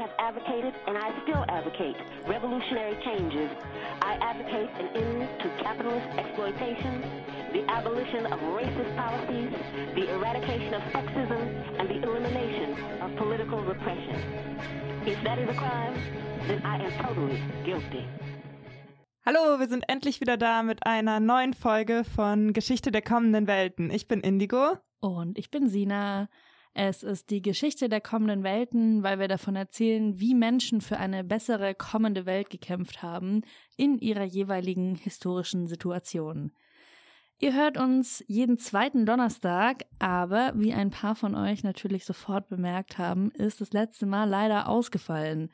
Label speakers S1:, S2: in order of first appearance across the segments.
S1: have advocated and I still advocate revolutionary changes. I advocate an end to capitalist exploitation, the abolition of racist policies, the eradication of sexism, and the elimination of political repression. If that is a crime, then I am totally guilty.
S2: Hallo, wir sind endlich wieder da mit einer neuen Folge von Geschichte der kommenden Welten. Ich bin Indigo.
S3: Und ich bin Sina. Es ist die Geschichte der kommenden Welten, weil wir davon erzählen, wie Menschen für eine bessere kommende Welt gekämpft haben in ihrer jeweiligen historischen Situation. Ihr hört uns jeden zweiten Donnerstag, aber wie ein paar von euch natürlich sofort bemerkt haben, ist das letzte Mal leider ausgefallen.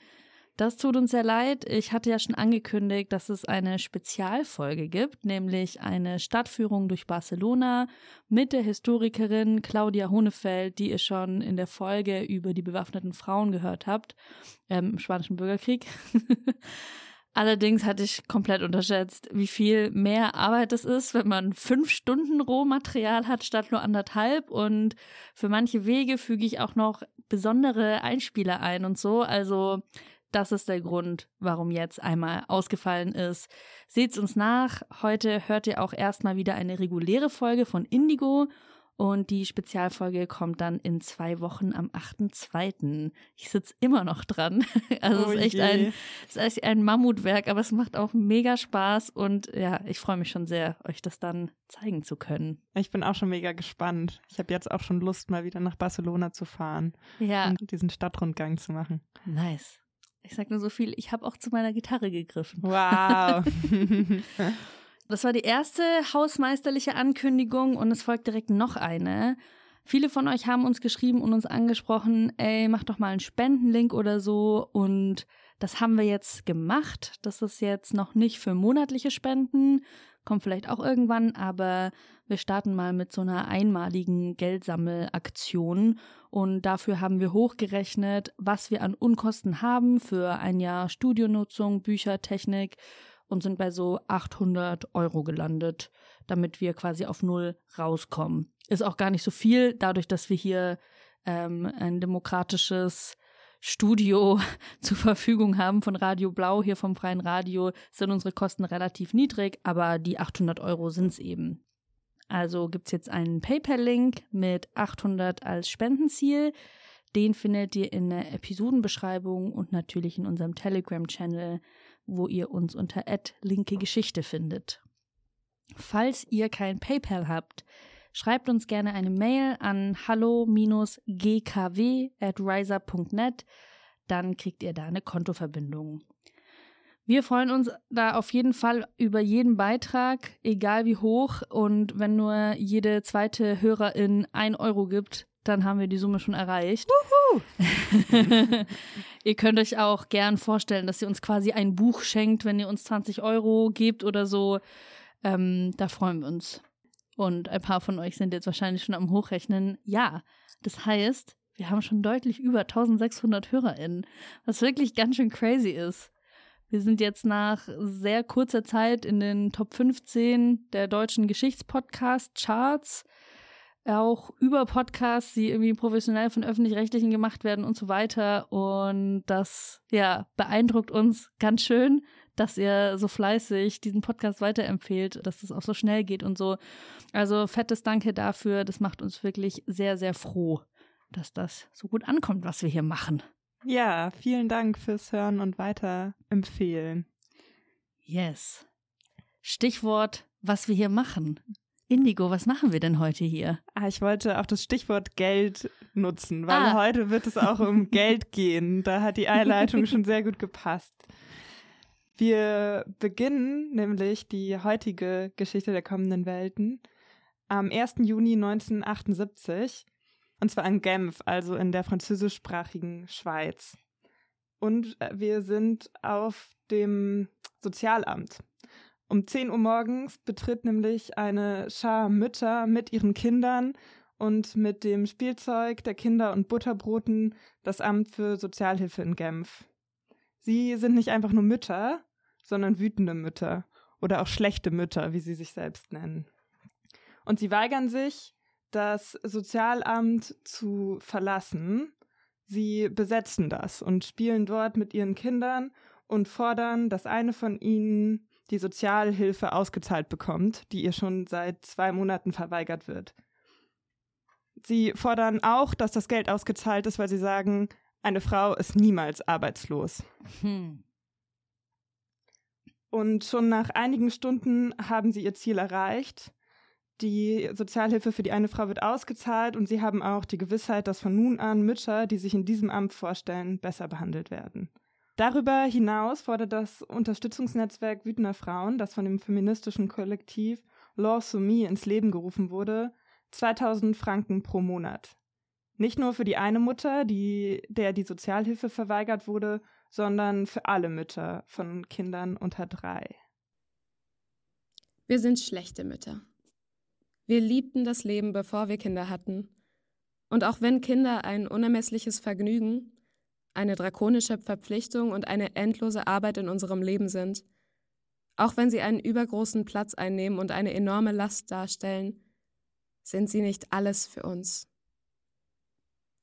S3: Das tut uns sehr leid. Ich hatte ja schon angekündigt, dass es eine Spezialfolge gibt, nämlich eine Stadtführung durch Barcelona mit der Historikerin Claudia Honefeld, die ihr schon in der Folge über die bewaffneten Frauen gehört habt, ähm, im Spanischen Bürgerkrieg. Allerdings hatte ich komplett unterschätzt, wie viel mehr Arbeit es ist, wenn man fünf Stunden Rohmaterial hat statt nur anderthalb. Und für manche Wege füge ich auch noch besondere Einspieler ein und so. Also das ist der Grund, warum jetzt einmal ausgefallen ist. Seht's uns nach. Heute hört ihr auch erstmal wieder eine reguläre Folge von Indigo und die Spezialfolge kommt dann in zwei Wochen am 8.2. Ich sitze immer noch dran. Also oh es ist echt ein, es ist echt ein Mammutwerk, aber es macht auch mega Spaß und ja, ich freue mich schon sehr, euch das dann zeigen zu können.
S2: Ich bin auch schon mega gespannt. Ich habe jetzt auch schon Lust, mal wieder nach Barcelona zu fahren. Ja. Und diesen Stadtrundgang zu machen.
S3: Nice. Ich sag nur so viel, ich habe auch zu meiner Gitarre gegriffen.
S2: Wow.
S3: das war die erste hausmeisterliche Ankündigung und es folgt direkt noch eine. Viele von euch haben uns geschrieben und uns angesprochen, ey, mach doch mal einen Spendenlink oder so. Und das haben wir jetzt gemacht. Das ist jetzt noch nicht für monatliche Spenden, kommt vielleicht auch irgendwann, aber wir starten mal mit so einer einmaligen Geldsammelaktion und dafür haben wir hochgerechnet, was wir an Unkosten haben für ein Jahr Studionutzung, Bücher, Technik und sind bei so 800 Euro gelandet, damit wir quasi auf Null rauskommen. Ist auch gar nicht so viel, dadurch, dass wir hier ähm, ein demokratisches Studio zur Verfügung haben von Radio Blau, hier vom Freien Radio, sind unsere Kosten relativ niedrig, aber die 800 Euro sind es eben. Also gibt es jetzt einen PayPal-Link mit 800 als Spendenziel. Den findet ihr in der Episodenbeschreibung und natürlich in unserem Telegram-Channel, wo ihr uns unter linke Geschichte findet. Falls ihr kein PayPal habt, schreibt uns gerne eine Mail an hallo-gkw at riser.net, dann kriegt ihr da eine Kontoverbindung. Wir freuen uns da auf jeden Fall über jeden Beitrag, egal wie hoch. Und wenn nur jede zweite Hörerin ein Euro gibt, dann haben wir die Summe schon erreicht. ihr könnt euch auch gern vorstellen, dass ihr uns quasi ein Buch schenkt, wenn ihr uns 20 Euro gebt oder so. Ähm, da freuen wir uns. Und ein paar von euch sind jetzt wahrscheinlich schon am Hochrechnen. Ja, das heißt, wir haben schon deutlich über 1600 HörerInnen, was wirklich ganz schön crazy ist. Wir sind jetzt nach sehr kurzer Zeit in den Top 15 der deutschen Geschichtspodcast-Charts. Auch über Podcasts, die irgendwie professionell von Öffentlich-Rechtlichen gemacht werden und so weiter. Und das, ja, beeindruckt uns ganz schön, dass ihr so fleißig diesen Podcast weiterempfehlt, dass es auch so schnell geht und so. Also fettes Danke dafür. Das macht uns wirklich sehr, sehr froh, dass das so gut ankommt, was wir hier machen.
S2: Ja, vielen Dank fürs Hören und Weiterempfehlen.
S3: Yes. Stichwort, was wir hier machen. Indigo, was machen wir denn heute hier?
S2: Ah, ich wollte auch das Stichwort Geld nutzen, weil ah. heute wird es auch um Geld gehen. Da hat die Einleitung schon sehr gut gepasst. Wir beginnen nämlich die heutige Geschichte der kommenden Welten am 1. Juni 1978 und zwar in Genf, also in der französischsprachigen Schweiz. Und äh, wir sind auf dem Sozialamt. Um 10 Uhr morgens betritt nämlich eine Schar Mütter mit ihren Kindern und mit dem Spielzeug der Kinder und Butterbroten das Amt für Sozialhilfe in Genf. Sie sind nicht einfach nur Mütter, sondern wütende Mütter oder auch schlechte Mütter, wie sie sich selbst nennen. Und sie weigern sich, das Sozialamt zu verlassen, Sie besetzen das und spielen dort mit ihren Kindern und fordern, dass eine von ihnen die Sozialhilfe ausgezahlt bekommt, die ihr schon seit zwei Monaten verweigert wird. Sie fordern auch, dass das Geld ausgezahlt ist, weil sie sagen, eine Frau ist niemals arbeitslos. Hm. Und schon nach einigen Stunden haben sie ihr Ziel erreicht. Die Sozialhilfe für die eine Frau wird ausgezahlt und sie haben auch die Gewissheit, dass von nun an Mütter, die sich in diesem Amt vorstellen, besser behandelt werden. Darüber hinaus fordert das Unterstützungsnetzwerk Wütender Frauen, das von dem feministischen Kollektiv Law Sumi ins Leben gerufen wurde, 2000 Franken pro Monat. Nicht nur für die eine Mutter, die, der die Sozialhilfe verweigert wurde, sondern für alle Mütter von Kindern unter drei.
S4: Wir sind schlechte Mütter. Wir liebten das Leben, bevor wir Kinder hatten. Und auch wenn Kinder ein unermessliches Vergnügen, eine drakonische Verpflichtung und eine endlose Arbeit in unserem Leben sind, auch wenn sie einen übergroßen Platz einnehmen und eine enorme Last darstellen, sind sie nicht alles für uns.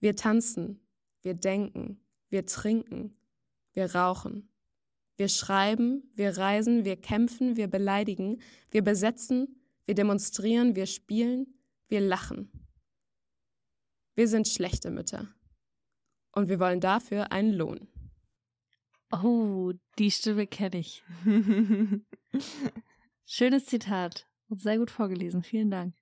S4: Wir tanzen, wir denken, wir trinken, wir rauchen. Wir schreiben, wir reisen, wir kämpfen, wir beleidigen, wir besetzen, wir demonstrieren, wir spielen, wir lachen. Wir sind schlechte Mütter. Und wir wollen dafür einen Lohn.
S3: Oh, die Stimme kenne ich. Schönes Zitat und sehr gut vorgelesen. Vielen Dank.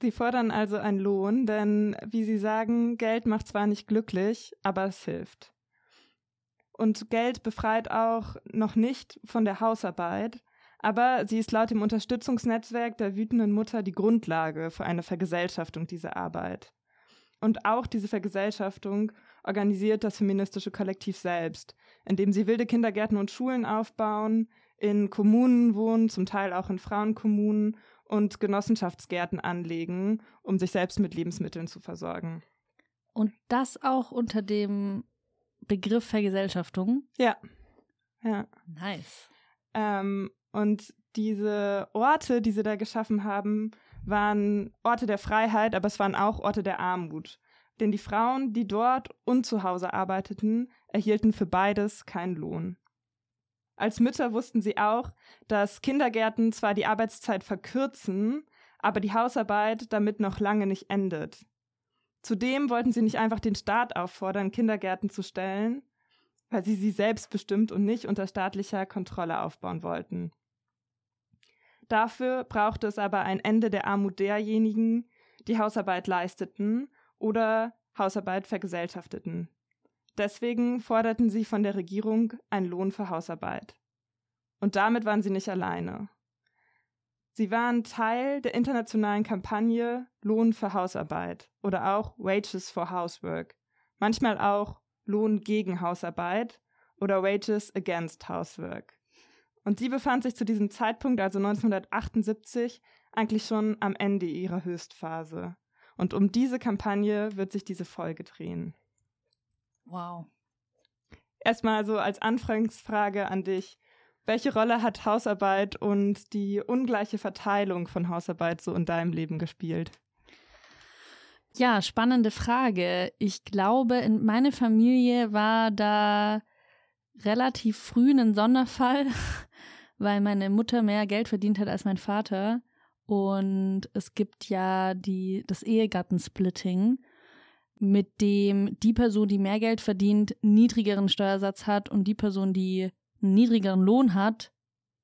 S2: Sie fordern also einen Lohn, denn wie Sie sagen, Geld macht zwar nicht glücklich, aber es hilft. Und Geld befreit auch noch nicht von der Hausarbeit, aber sie ist laut dem Unterstützungsnetzwerk der wütenden Mutter die Grundlage für eine Vergesellschaftung dieser Arbeit. Und auch diese Vergesellschaftung organisiert das feministische Kollektiv selbst, indem sie wilde Kindergärten und Schulen aufbauen, in Kommunen wohnen, zum Teil auch in Frauenkommunen und Genossenschaftsgärten anlegen, um sich selbst mit Lebensmitteln zu versorgen.
S3: Und das auch unter dem Begriff Vergesellschaftung?
S2: Ja. Ja.
S3: Nice.
S2: Ähm, und diese Orte, die sie da geschaffen haben, waren Orte der Freiheit, aber es waren auch Orte der Armut. Denn die Frauen, die dort und zu Hause arbeiteten, erhielten für beides keinen Lohn. Als Mütter wussten sie auch, dass Kindergärten zwar die Arbeitszeit verkürzen, aber die Hausarbeit damit noch lange nicht endet. Zudem wollten sie nicht einfach den Staat auffordern, Kindergärten zu stellen, weil sie sie selbstbestimmt und nicht unter staatlicher Kontrolle aufbauen wollten. Dafür brauchte es aber ein Ende der Armut derjenigen, die Hausarbeit leisteten oder Hausarbeit vergesellschafteten. Deswegen forderten sie von der Regierung einen Lohn für Hausarbeit. Und damit waren sie nicht alleine. Sie waren Teil der internationalen Kampagne Lohn für Hausarbeit oder auch Wages for Housework, manchmal auch Lohn gegen Hausarbeit oder Wages against Housework. Und sie befand sich zu diesem Zeitpunkt, also 1978, eigentlich schon am Ende ihrer Höchstphase. Und um diese Kampagne wird sich diese Folge drehen.
S3: Wow.
S2: Erstmal so als Anfangsfrage an dich. Welche Rolle hat Hausarbeit und die ungleiche Verteilung von Hausarbeit so in deinem Leben gespielt?
S3: Ja, spannende Frage. Ich glaube, in meine Familie war da relativ früh ein Sonderfall, weil meine Mutter mehr Geld verdient hat als mein Vater. Und es gibt ja die, das Ehegattensplitting mit dem die Person, die mehr Geld verdient, niedrigeren Steuersatz hat und die Person, die einen niedrigeren Lohn hat,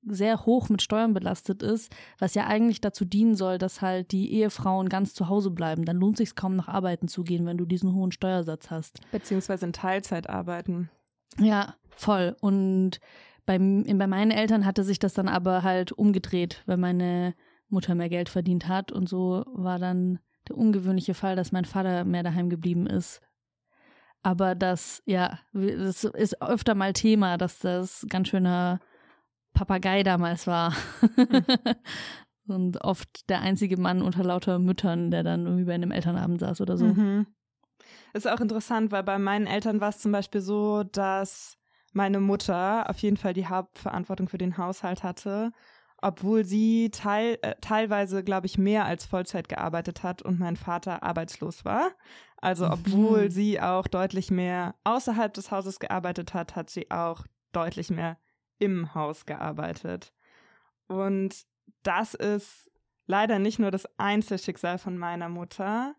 S3: sehr hoch mit Steuern belastet ist, was ja eigentlich dazu dienen soll, dass halt die Ehefrauen ganz zu Hause bleiben. Dann lohnt sich kaum nach arbeiten zu gehen, wenn du diesen hohen Steuersatz hast.
S2: Beziehungsweise in Teilzeit arbeiten.
S3: Ja, voll. Und bei, bei meinen Eltern hatte sich das dann aber halt umgedreht, weil meine Mutter mehr Geld verdient hat und so war dann der ungewöhnliche Fall, dass mein Vater mehr daheim geblieben ist. Aber das, ja, das ist öfter mal Thema, dass das ganz schöner Papagei damals war. Und oft der einzige Mann unter lauter Müttern, der dann irgendwie bei einem Elternabend saß oder so.
S2: Mhm. Ist auch interessant, weil bei meinen Eltern war es zum Beispiel so, dass meine Mutter auf jeden Fall die Hauptverantwortung für den Haushalt hatte obwohl sie teil, äh, teilweise, glaube ich, mehr als Vollzeit gearbeitet hat und mein Vater arbeitslos war. Also obwohl mhm. sie auch deutlich mehr außerhalb des Hauses gearbeitet hat, hat sie auch deutlich mehr im Haus gearbeitet. Und das ist leider nicht nur das Einzelschicksal von meiner Mutter,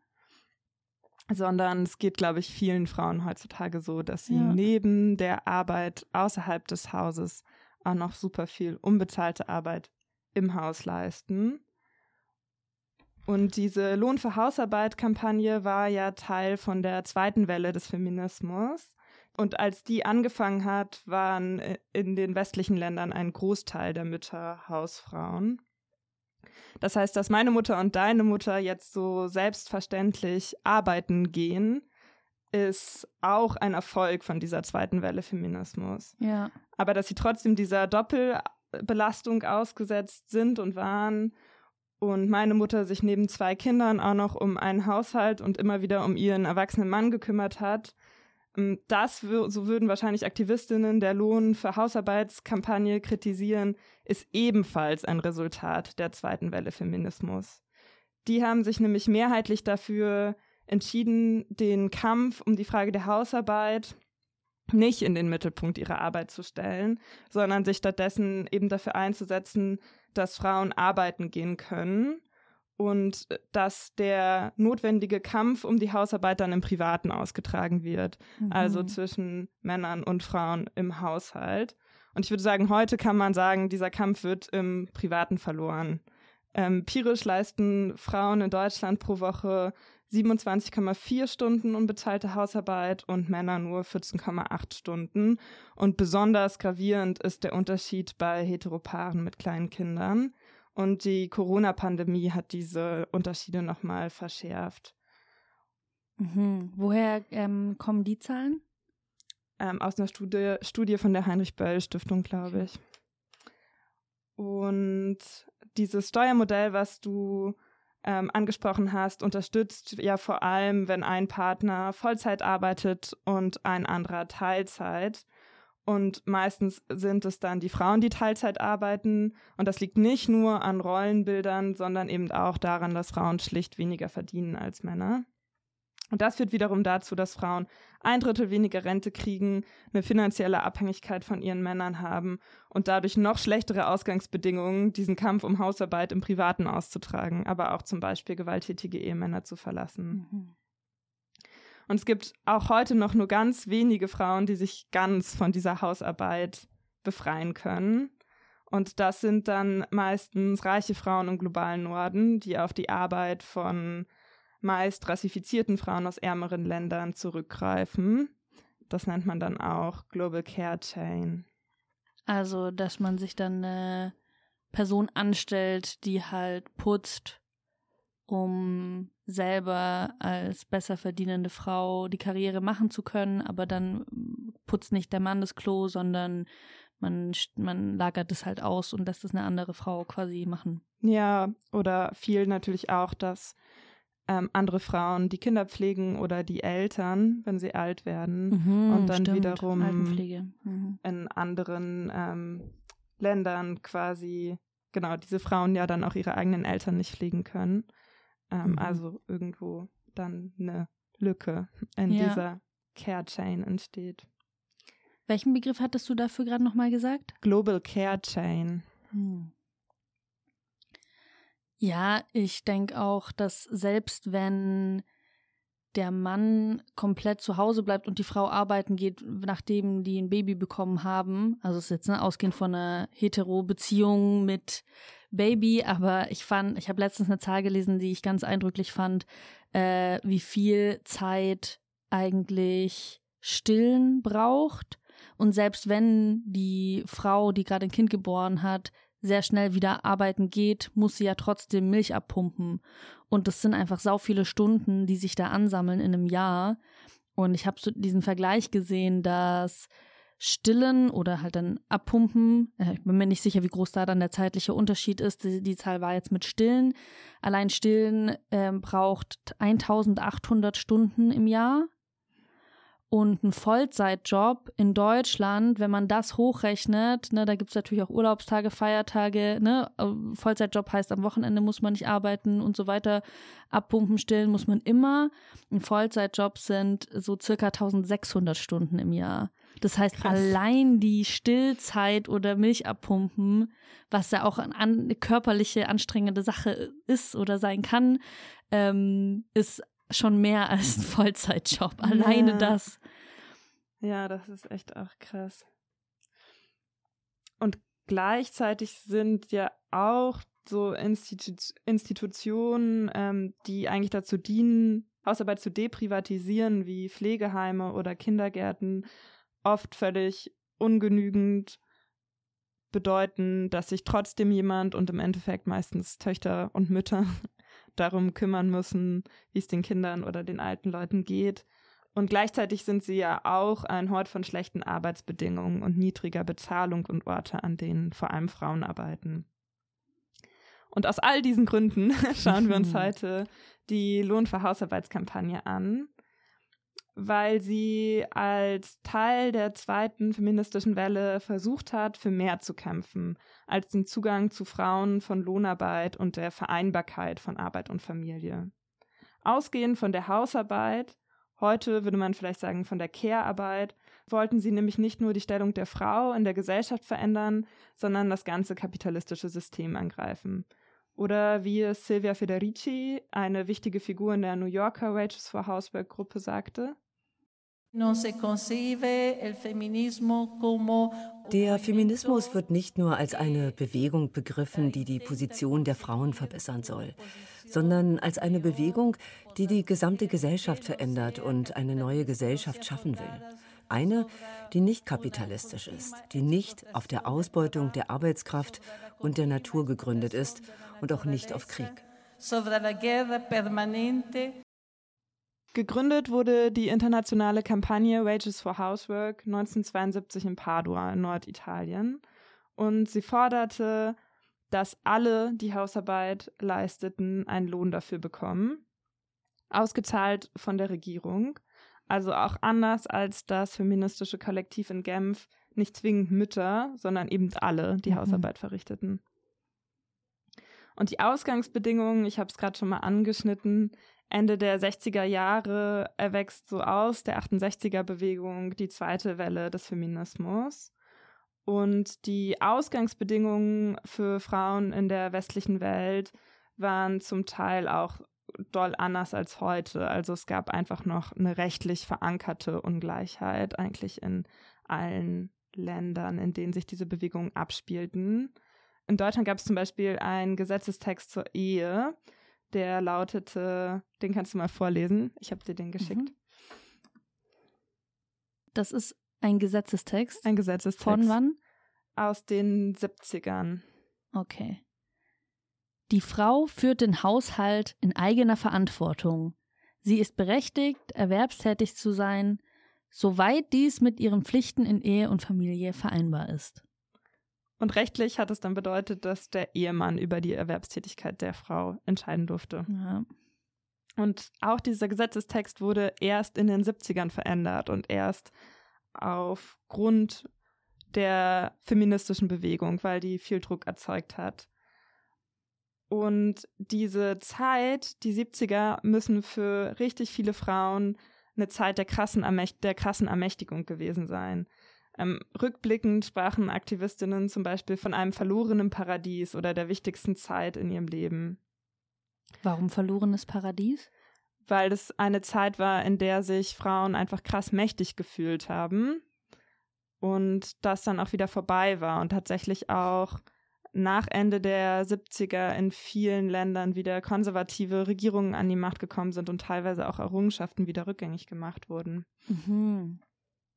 S2: sondern es geht, glaube ich, vielen Frauen heutzutage so, dass sie ja. neben der Arbeit außerhalb des Hauses auch noch super viel unbezahlte Arbeit im Haus leisten. Und diese Lohn für Hausarbeit-Kampagne war ja Teil von der zweiten Welle des Feminismus. Und als die angefangen hat, waren in den westlichen Ländern ein Großteil der Mütter Hausfrauen. Das heißt, dass meine Mutter und deine Mutter jetzt so selbstverständlich arbeiten gehen, ist auch ein Erfolg von dieser zweiten Welle Feminismus.
S3: Ja.
S2: Aber dass sie trotzdem dieser Doppelbelastung ausgesetzt sind und waren und meine Mutter sich neben zwei Kindern auch noch um einen Haushalt und immer wieder um ihren erwachsenen Mann gekümmert hat, ähm, das, so würden wahrscheinlich Aktivistinnen der Lohn für Hausarbeitskampagne kritisieren, ist ebenfalls ein Resultat der zweiten Welle Feminismus. Die haben sich nämlich mehrheitlich dafür entschieden, den Kampf um die Frage der Hausarbeit nicht in den Mittelpunkt ihrer Arbeit zu stellen, sondern sich stattdessen eben dafür einzusetzen, dass Frauen arbeiten gehen können und dass der notwendige Kampf um die Hausarbeit dann im Privaten ausgetragen wird, mhm. also zwischen Männern und Frauen im Haushalt. Und ich würde sagen, heute kann man sagen, dieser Kampf wird im Privaten verloren. Empirisch leisten Frauen in Deutschland pro Woche 27,4 Stunden unbezahlte Hausarbeit und Männer nur 14,8 Stunden. Und besonders gravierend ist der Unterschied bei Heteropaaren mit kleinen Kindern. Und die Corona-Pandemie hat diese Unterschiede nochmal verschärft.
S3: Mhm. Woher ähm, kommen die Zahlen?
S2: Ähm, aus einer Studie, Studie von der Heinrich-Böll-Stiftung, glaube ich. Und dieses Steuermodell, was du ähm, angesprochen hast, unterstützt ja vor allem, wenn ein Partner Vollzeit arbeitet und ein anderer Teilzeit. Und meistens sind es dann die Frauen, die Teilzeit arbeiten. Und das liegt nicht nur an Rollenbildern, sondern eben auch daran, dass Frauen schlicht weniger verdienen als Männer. Und das führt wiederum dazu, dass Frauen ein Drittel weniger Rente kriegen, eine finanzielle Abhängigkeit von ihren Männern haben und dadurch noch schlechtere Ausgangsbedingungen, diesen Kampf um Hausarbeit im Privaten auszutragen, aber auch zum Beispiel gewalttätige Ehemänner zu verlassen. Mhm. Und es gibt auch heute noch nur ganz wenige Frauen, die sich ganz von dieser Hausarbeit befreien können. Und das sind dann meistens reiche Frauen im globalen Norden, die auf die Arbeit von meist rassifizierten Frauen aus ärmeren Ländern zurückgreifen. Das nennt man dann auch Global Care Chain.
S3: Also, dass man sich dann eine Person anstellt, die halt putzt, um selber als besser verdienende Frau die Karriere machen zu können, aber dann putzt nicht der Mann das Klo, sondern man, man lagert es halt aus und lässt es eine andere Frau quasi machen.
S2: Ja, oder viel natürlich auch, dass ähm, andere Frauen die Kinder pflegen oder die Eltern, wenn sie alt werden mhm, und dann stimmt. wiederum mhm. in anderen ähm, Ländern quasi, genau, diese Frauen ja dann auch ihre eigenen Eltern nicht pflegen können. Ähm, mhm. Also irgendwo dann eine Lücke in ja. dieser Care Chain entsteht.
S3: Welchen Begriff hattest du dafür gerade nochmal gesagt?
S2: Global Care Chain.
S3: Hm. Ja, ich denke auch, dass selbst wenn der Mann komplett zu Hause bleibt und die Frau arbeiten geht, nachdem die ein Baby bekommen haben, also es ist jetzt ne, ausgehend von einer Hetero-Beziehung mit Baby, aber ich fand, ich habe letztens eine Zahl gelesen, die ich ganz eindrücklich fand, äh, wie viel Zeit eigentlich Stillen braucht. Und selbst wenn die Frau, die gerade ein Kind geboren hat, sehr schnell wieder arbeiten geht, muss sie ja trotzdem Milch abpumpen. Und das sind einfach sau viele Stunden, die sich da ansammeln in einem Jahr. Und ich habe so diesen Vergleich gesehen, dass Stillen oder halt dann abpumpen. Äh, ich bin mir nicht sicher, wie groß da dann der zeitliche Unterschied ist. Die, die Zahl war jetzt mit Stillen. Allein Stillen äh, braucht 1800 Stunden im Jahr. Und ein Vollzeitjob in Deutschland, wenn man das hochrechnet, ne, da gibt es natürlich auch Urlaubstage, Feiertage, ne, Vollzeitjob heißt, am Wochenende muss man nicht arbeiten und so weiter, abpumpen, stillen muss man immer. Ein Vollzeitjob sind so circa 1600 Stunden im Jahr. Das heißt, Krass. allein die Stillzeit oder Milch abpumpen, was ja auch eine an, körperliche, anstrengende Sache ist oder sein kann, ähm, ist schon mehr als ein Vollzeitjob. Alleine ja. das.
S2: Ja, das ist echt auch krass. Und gleichzeitig sind ja auch so Institu Institutionen, ähm, die eigentlich dazu dienen, Hausarbeit zu deprivatisieren, wie Pflegeheime oder Kindergärten, oft völlig ungenügend bedeuten, dass sich trotzdem jemand und im Endeffekt meistens Töchter und Mütter darum kümmern müssen, wie es den Kindern oder den alten Leuten geht. Und gleichzeitig sind sie ja auch ein Hort von schlechten Arbeitsbedingungen und niedriger Bezahlung und Orte, an denen vor allem Frauen arbeiten. Und aus all diesen Gründen schauen wir uns heute die Lohn für Hausarbeitskampagne an weil sie als Teil der zweiten feministischen Welle versucht hat, für mehr zu kämpfen, als den Zugang zu Frauen von Lohnarbeit und der Vereinbarkeit von Arbeit und Familie. Ausgehend von der Hausarbeit, heute würde man vielleicht sagen von der Care-Arbeit, wollten sie nämlich nicht nur die Stellung der Frau in der Gesellschaft verändern, sondern das ganze kapitalistische System angreifen. Oder wie Silvia Federici, eine wichtige Figur in der New Yorker Wages for Housework Gruppe, sagte,
S5: der Feminismus wird nicht nur als eine Bewegung begriffen, die die Position der Frauen verbessern soll, sondern als eine Bewegung, die die gesamte Gesellschaft verändert und eine neue Gesellschaft schaffen will. Eine, die nicht kapitalistisch ist, die nicht auf der Ausbeutung der Arbeitskraft und der Natur gegründet ist und auch nicht auf Krieg.
S2: Gegründet wurde die internationale Kampagne Wages for Housework 1972 in Padua in Norditalien und sie forderte, dass alle, die Hausarbeit leisteten, einen Lohn dafür bekommen, ausgezahlt von der Regierung, also auch anders als das feministische Kollektiv in Genf nicht zwingend Mütter, sondern eben alle, die mhm. Hausarbeit verrichteten. Und die Ausgangsbedingungen, ich habe es gerade schon mal angeschnitten, Ende der 60er Jahre erwächst so aus der 68er Bewegung die zweite Welle des Feminismus. Und die Ausgangsbedingungen für Frauen in der westlichen Welt waren zum Teil auch doll anders als heute. Also es gab einfach noch eine rechtlich verankerte Ungleichheit eigentlich in allen Ländern, in denen sich diese Bewegungen abspielten. In Deutschland gab es zum Beispiel einen Gesetzestext zur Ehe, der lautete, den kannst du mal vorlesen. Ich habe dir den geschickt. Mhm.
S3: Das ist ein Gesetzestext.
S2: Ein Gesetzestext.
S3: Von wann?
S2: Aus den 70ern.
S3: Okay. Die Frau führt den Haushalt in eigener Verantwortung. Sie ist berechtigt, erwerbstätig zu sein, soweit dies mit ihren Pflichten in Ehe und Familie vereinbar ist.
S2: Und rechtlich hat es dann bedeutet, dass der Ehemann über die Erwerbstätigkeit der Frau entscheiden durfte.
S3: Ja.
S2: Und auch dieser Gesetzestext wurde erst in den 70ern verändert und erst aufgrund der feministischen Bewegung, weil die viel Druck erzeugt hat. Und diese Zeit, die 70er, müssen für richtig viele Frauen eine Zeit der krassen, der krassen Ermächtigung gewesen sein. Ähm, rückblickend sprachen Aktivistinnen zum Beispiel von einem verlorenen Paradies oder der wichtigsten Zeit in ihrem Leben.
S3: Warum verlorenes Paradies?
S2: Weil es eine Zeit war, in der sich Frauen einfach krass mächtig gefühlt haben und das dann auch wieder vorbei war und tatsächlich auch nach Ende der 70er in vielen Ländern wieder konservative Regierungen an die Macht gekommen sind und teilweise auch Errungenschaften wieder rückgängig gemacht wurden.
S3: Mhm.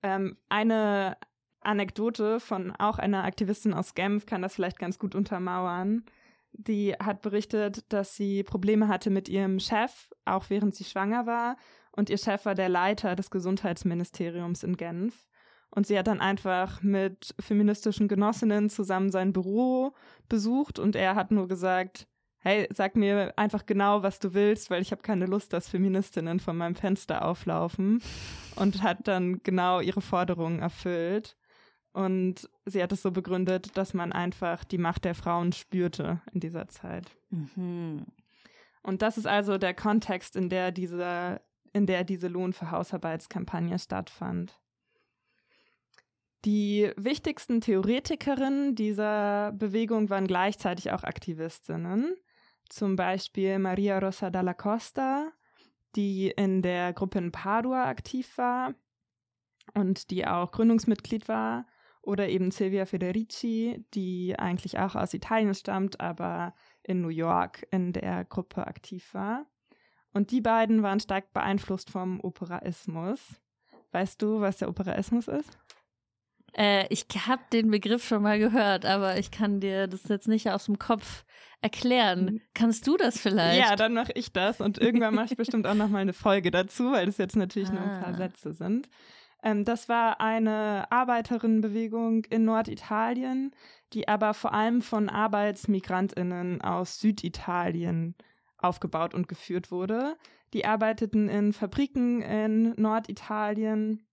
S2: Ähm, eine Anekdote von auch einer Aktivistin aus Genf kann das vielleicht ganz gut untermauern. Die hat berichtet, dass sie Probleme hatte mit ihrem Chef, auch während sie schwanger war. Und ihr Chef war der Leiter des Gesundheitsministeriums in Genf. Und sie hat dann einfach mit feministischen Genossinnen zusammen sein Büro besucht und er hat nur gesagt, hey, sag mir einfach genau, was du willst, weil ich habe keine Lust, dass Feministinnen von meinem Fenster auflaufen. Und hat dann genau ihre Forderungen erfüllt. Und sie hat es so begründet, dass man einfach die Macht der Frauen spürte in dieser Zeit. Mhm. Und das ist also der Kontext, in der diese, in der diese Lohn für Hausarbeitskampagne stattfand. Die wichtigsten Theoretikerinnen dieser Bewegung waren gleichzeitig auch Aktivistinnen. Zum Beispiel Maria Rosa Dalla Costa, die in der Gruppe in Padua aktiv war und die auch Gründungsmitglied war. Oder eben Silvia Federici, die eigentlich auch aus Italien stammt, aber in New York in der Gruppe aktiv war. Und die beiden waren stark beeinflusst vom Operaismus. Weißt du, was der Operaismus ist?
S3: Äh, ich habe den Begriff schon mal gehört, aber ich kann dir das jetzt nicht aus dem Kopf erklären. Mhm. Kannst du das vielleicht?
S2: Ja, dann mache ich das und irgendwann mache ich bestimmt auch noch mal eine Folge dazu, weil das jetzt natürlich ah. nur ein paar ah. Sätze sind. Ähm, das war eine Arbeiterinnenbewegung in Norditalien, die aber vor allem von Arbeitsmigrantinnen aus Süditalien aufgebaut und geführt wurde. Die arbeiteten in Fabriken in Norditalien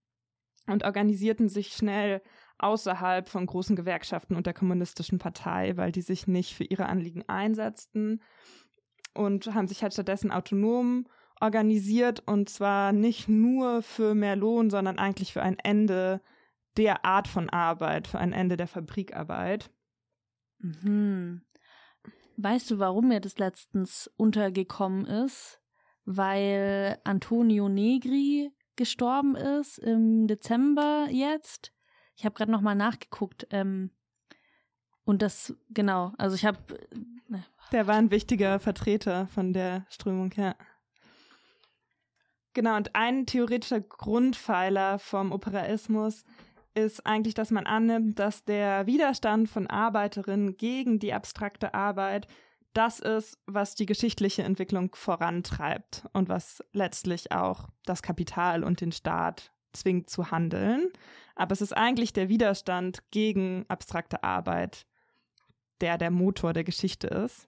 S2: und organisierten sich schnell außerhalb von großen Gewerkschaften und der kommunistischen Partei, weil die sich nicht für ihre Anliegen einsetzten und haben sich halt stattdessen autonom organisiert und zwar nicht nur für mehr Lohn, sondern eigentlich für ein Ende der Art von Arbeit, für ein Ende der Fabrikarbeit.
S3: Mhm. Weißt du, warum mir das letztens untergekommen ist? Weil Antonio Negri gestorben ist im Dezember jetzt. Ich habe gerade noch mal nachgeguckt. Ähm, und das, genau, also ich habe.
S2: Ne. Der war ein wichtiger Vertreter von der Strömung, ja. Genau, und ein theoretischer Grundpfeiler vom Operaismus ist eigentlich, dass man annimmt, dass der Widerstand von Arbeiterinnen gegen die abstrakte Arbeit das ist, was die geschichtliche Entwicklung vorantreibt und was letztlich auch das Kapital und den Staat zwingt zu handeln. Aber es ist eigentlich der Widerstand gegen abstrakte Arbeit, der der Motor der Geschichte ist.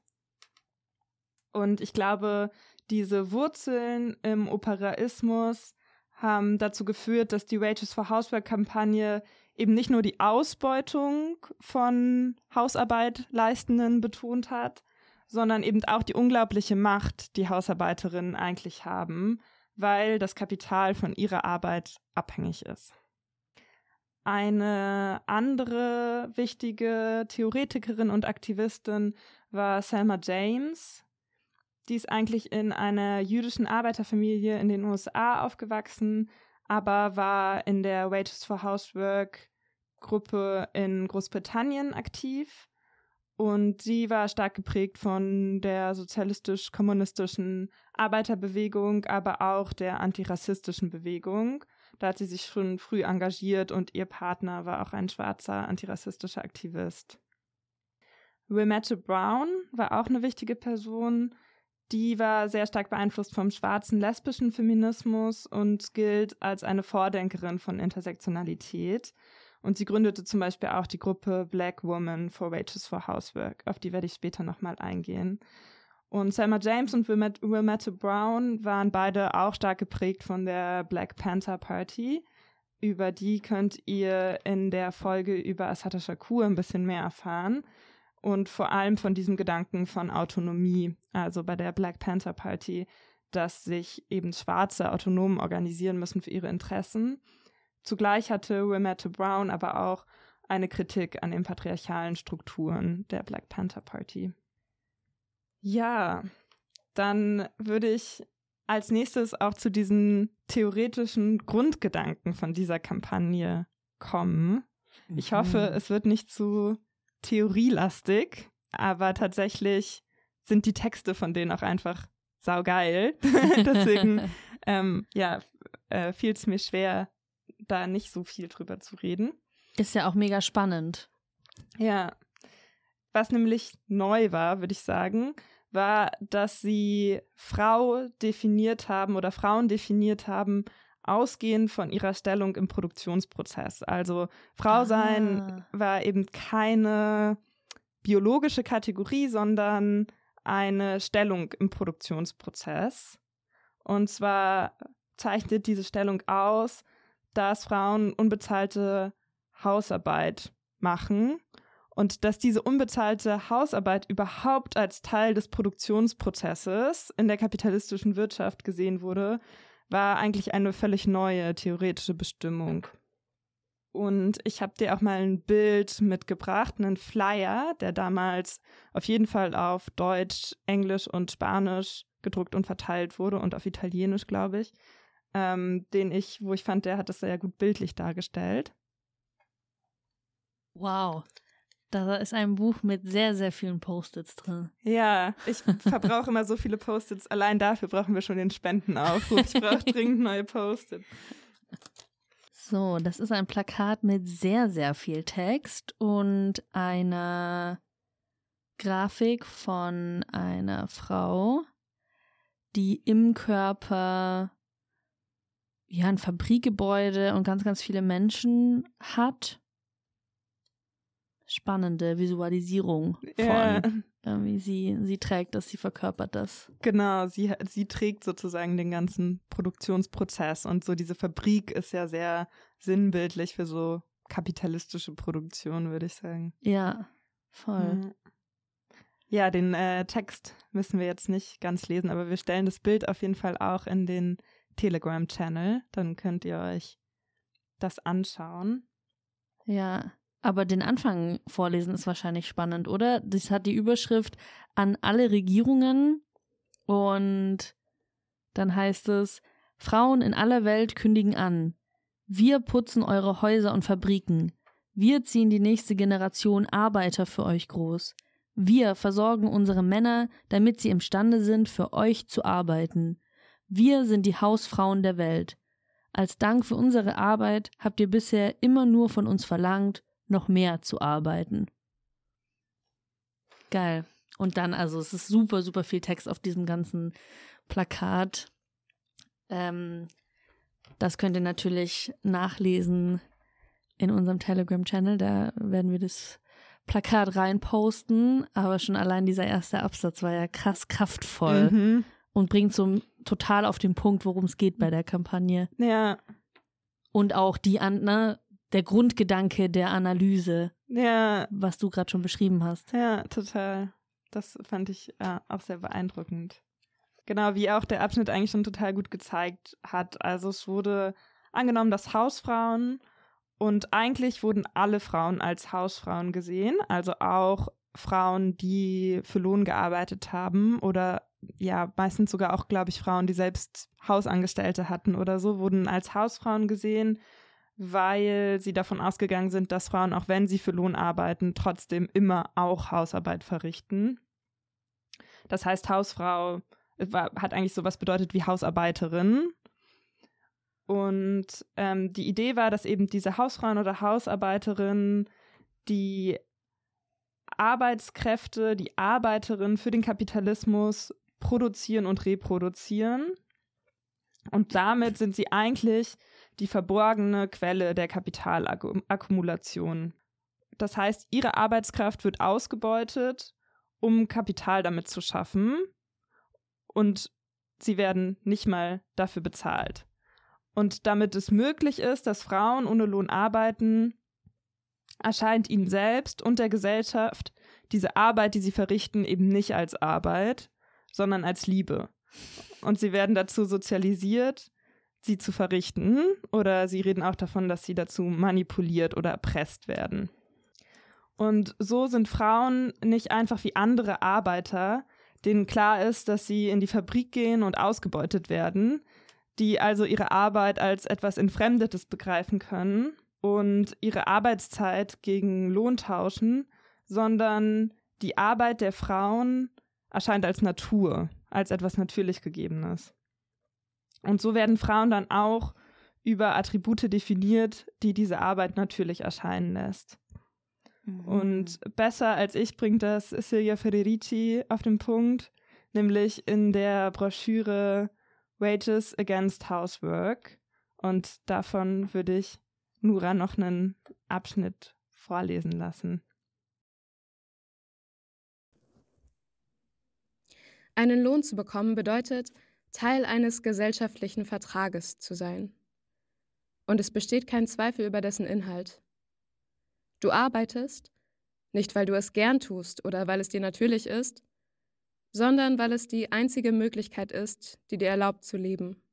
S2: Und ich glaube, diese Wurzeln im Operaismus haben dazu geführt, dass die Wages for Housework-Kampagne eben nicht nur die Ausbeutung von Hausarbeit leistenden betont hat, sondern eben auch die unglaubliche Macht, die Hausarbeiterinnen eigentlich haben, weil das Kapital von ihrer Arbeit abhängig ist. Eine andere wichtige Theoretikerin und Aktivistin war Selma James. Die ist eigentlich in einer jüdischen Arbeiterfamilie in den USA aufgewachsen, aber war in der Wages for Housework Gruppe in Großbritannien aktiv und sie war stark geprägt von der sozialistisch-kommunistischen Arbeiterbewegung, aber auch der antirassistischen Bewegung. Da hat sie sich schon früh engagiert und ihr Partner war auch ein schwarzer antirassistischer Aktivist. Wilmette Brown war auch eine wichtige Person. Die war sehr stark beeinflusst vom schwarzen lesbischen Feminismus und gilt als eine Vordenkerin von Intersektionalität. Und sie gründete zum Beispiel auch die Gruppe Black Woman for Wages for Housework, auf die werde ich später nochmal eingehen. Und Selma James und Wilmette Brown waren beide auch stark geprägt von der Black Panther Party. Über die könnt ihr in der Folge über Assata Shakur ein bisschen mehr erfahren. Und vor allem von diesem Gedanken von Autonomie, also bei der Black Panther Party, dass sich eben Schwarze autonom organisieren müssen für ihre Interessen Zugleich hatte Wilmette Brown aber auch eine Kritik an den patriarchalen Strukturen der Black Panther Party. Ja, dann würde ich als nächstes auch zu diesen theoretischen Grundgedanken von dieser Kampagne kommen. Ich mhm. hoffe, es wird nicht zu theorielastig, aber tatsächlich sind die Texte von denen auch einfach saugeil. Deswegen, ähm, ja, äh, fiel es mir schwer, da nicht so viel drüber zu reden.
S3: Ist ja auch mega spannend.
S2: Ja. Was nämlich neu war, würde ich sagen, war, dass sie Frau definiert haben oder Frauen definiert haben, ausgehend von ihrer Stellung im Produktionsprozess. Also Frau ah. sein war eben keine biologische Kategorie, sondern eine Stellung im Produktionsprozess. Und zwar zeichnet diese Stellung aus, dass Frauen unbezahlte Hausarbeit machen und dass diese unbezahlte Hausarbeit überhaupt als Teil des Produktionsprozesses in der kapitalistischen Wirtschaft gesehen wurde, war eigentlich eine völlig neue theoretische Bestimmung. Und ich habe dir auch mal ein Bild mitgebracht, einen Flyer, der damals auf jeden Fall auf Deutsch, Englisch und Spanisch gedruckt und verteilt wurde und auf Italienisch, glaube ich, ähm, den ich, wo ich fand, der hat das sehr gut bildlich dargestellt.
S3: Wow. Da ist ein Buch mit sehr, sehr vielen Post-its drin.
S2: Ja, ich verbrauche immer so viele Post-its. Allein dafür brauchen wir schon den Spendenaufruf. Ich brauche dringend neue Post-its.
S3: So, das ist ein Plakat mit sehr, sehr viel Text und einer Grafik von einer Frau, die im Körper ja ein Fabrikgebäude und ganz, ganz viele Menschen hat. Spannende Visualisierung von
S2: Ja.
S3: irgendwie sie, sie trägt das, sie verkörpert das.
S2: Genau, sie, sie trägt sozusagen den ganzen Produktionsprozess und so diese Fabrik ist ja sehr sinnbildlich für so kapitalistische Produktion, würde ich sagen.
S3: Ja, voll.
S2: Mhm. Ja, den äh, Text müssen wir jetzt nicht ganz lesen, aber wir stellen das Bild auf jeden Fall auch in den Telegram-Channel. Dann könnt ihr euch das anschauen.
S3: Ja, aber den Anfang vorlesen ist wahrscheinlich spannend, oder? Das hat die Überschrift an alle Regierungen und dann heißt es, Frauen in aller Welt kündigen an. Wir putzen eure Häuser und Fabriken. Wir ziehen die nächste Generation Arbeiter für euch groß. Wir versorgen unsere Männer, damit sie imstande sind, für euch zu arbeiten. Wir sind die Hausfrauen der Welt. Als Dank für unsere Arbeit habt ihr bisher immer nur von uns verlangt, noch mehr zu arbeiten. Geil. Und dann, also es ist super, super viel Text auf diesem ganzen Plakat. Ähm, das könnt ihr natürlich nachlesen in unserem Telegram-Channel. Da werden wir das Plakat reinposten. Aber schon allein dieser erste Absatz war ja krass kraftvoll
S2: Mhm.
S3: Und bringt so total auf den Punkt, worum es geht bei der Kampagne.
S2: Ja,
S3: Und auch die an, ne, der Grundgedanke der Analyse,
S2: ja,
S3: was du gerade schon beschrieben hast.
S2: ja, total. Das fand ich äh, auch sehr beeindruckend. Genau, wie auch der Abschnitt eigentlich schon total gut gezeigt hat. Also es wurde angenommen, dass Hausfrauen und eigentlich wurden alle Frauen als Hausfrauen gesehen, also auch Frauen, die für Lohn gearbeitet haben oder ja, meistens sogar auch, glaube ich, Frauen, die selbst Hausangestellte hatten oder so, wurden als Hausfrauen gesehen, weil sie davon ausgegangen sind, dass Frauen, auch wenn sie für Lohn arbeiten, trotzdem immer auch Hausarbeit verrichten. Das heißt, Hausfrau war, hat eigentlich sowas bedeutet wie Hausarbeiterin. Und ähm, die Idee war, dass eben diese Hausfrauen oder Hausarbeiterinnen die Arbeitskräfte, die Arbeiterinnen für den Kapitalismus produzieren und reproduzieren. Und damit sind sie eigentlich die verborgene Quelle der Kapitalakkumulation. Das heißt, ihre Arbeitskraft wird ausgebeutet, um Kapital damit zu schaffen. Und sie werden nicht mal dafür bezahlt. Und damit es möglich ist, dass Frauen ohne Lohn arbeiten, erscheint ihnen selbst und der Gesellschaft diese Arbeit, die sie verrichten, eben nicht als Arbeit, sondern als Liebe. Und sie werden dazu sozialisiert, sie zu verrichten, oder sie reden auch davon, dass sie dazu manipuliert oder erpresst werden. Und so sind Frauen nicht einfach wie andere Arbeiter, denen klar ist, dass sie in die Fabrik gehen und ausgebeutet werden, die also ihre Arbeit als etwas Entfremdetes begreifen können und ihre Arbeitszeit gegen Lohn tauschen, sondern die Arbeit der Frauen erscheint als Natur, als etwas natürlich Gegebenes. Und so werden Frauen dann auch über Attribute definiert, die diese Arbeit natürlich erscheinen lässt. Und besser als ich bringt das Silvia Federici auf den Punkt, nämlich in der Broschüre Wages Against Housework. Und davon würde ich Nura noch einen Abschnitt vorlesen lassen.
S4: Einen Lohn zu bekommen bedeutet, Teil eines gesellschaftlichen Vertrages zu sein. Und es besteht kein Zweifel über dessen Inhalt. Du arbeitest, nicht weil du es gern tust oder weil es dir natürlich ist, sondern weil es die einzige Möglichkeit ist, die dir erlaubt zu leben.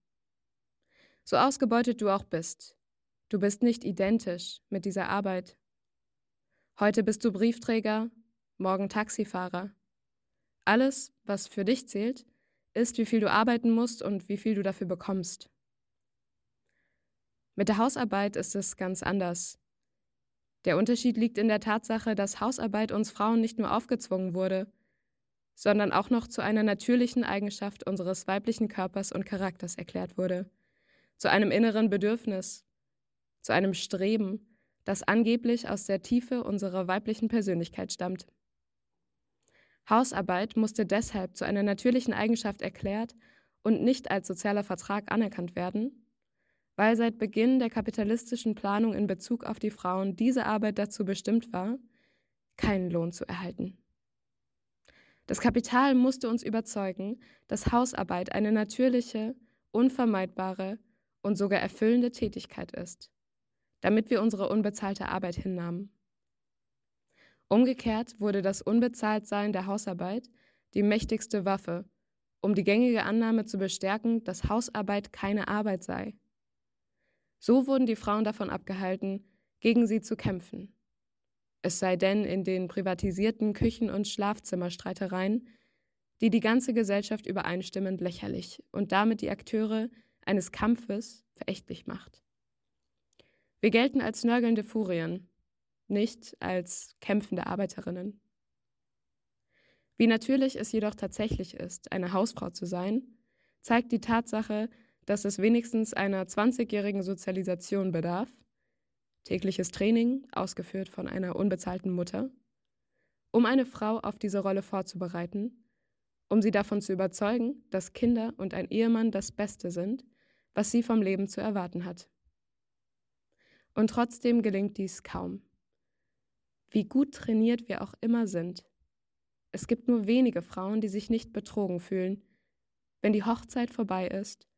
S4: So ausgebeutet du auch bist, du bist nicht identisch mit dieser Arbeit. Heute bist du Briefträger, morgen Taxifahrer. Alles, was für dich zählt, ist, wie viel du arbeiten musst und wie viel du dafür bekommst. Mit der Hausarbeit ist es ganz anders. Der Unterschied liegt in der Tatsache, dass Hausarbeit uns Frauen nicht nur aufgezwungen wurde, sondern auch noch zu einer natürlichen Eigenschaft unseres weiblichen Körpers und Charakters erklärt wurde, zu einem inneren Bedürfnis, zu einem Streben, das angeblich aus der Tiefe unserer weiblichen Persönlichkeit stammt. Hausarbeit musste deshalb zu einer natürlichen Eigenschaft erklärt und nicht als sozialer Vertrag anerkannt werden, weil seit Beginn der kapitalistischen Planung in Bezug auf die Frauen diese Arbeit dazu bestimmt war, keinen Lohn zu erhalten. Das Kapital musste uns überzeugen, dass Hausarbeit eine natürliche, unvermeidbare und sogar erfüllende Tätigkeit ist, damit wir unsere unbezahlte Arbeit hinnahmen. Umgekehrt wurde das Unbezahltsein der Hausarbeit die mächtigste Waffe, um die gängige Annahme zu bestärken, dass Hausarbeit keine Arbeit sei. So wurden die Frauen davon abgehalten, gegen sie zu kämpfen. Es sei denn in den privatisierten Küchen- und Schlafzimmerstreitereien, die die ganze Gesellschaft übereinstimmend lächerlich und damit die Akteure eines Kampfes verächtlich macht. Wir gelten als nörgelnde Furien, nicht als kämpfende Arbeiterinnen. Wie natürlich es jedoch tatsächlich ist, eine Hausfrau zu sein, zeigt die Tatsache, dass es wenigstens einer 20-jährigen Sozialisation bedarf, tägliches Training, ausgeführt von einer unbezahlten Mutter, um eine Frau auf diese Rolle vorzubereiten, um sie davon zu überzeugen, dass Kinder und ein Ehemann das Beste sind, was sie vom Leben zu erwarten hat. Und trotzdem gelingt dies kaum wie gut trainiert wir auch immer sind. Es gibt nur wenige Frauen, die sich nicht betrogen fühlen, wenn die Hochzeit vorbei ist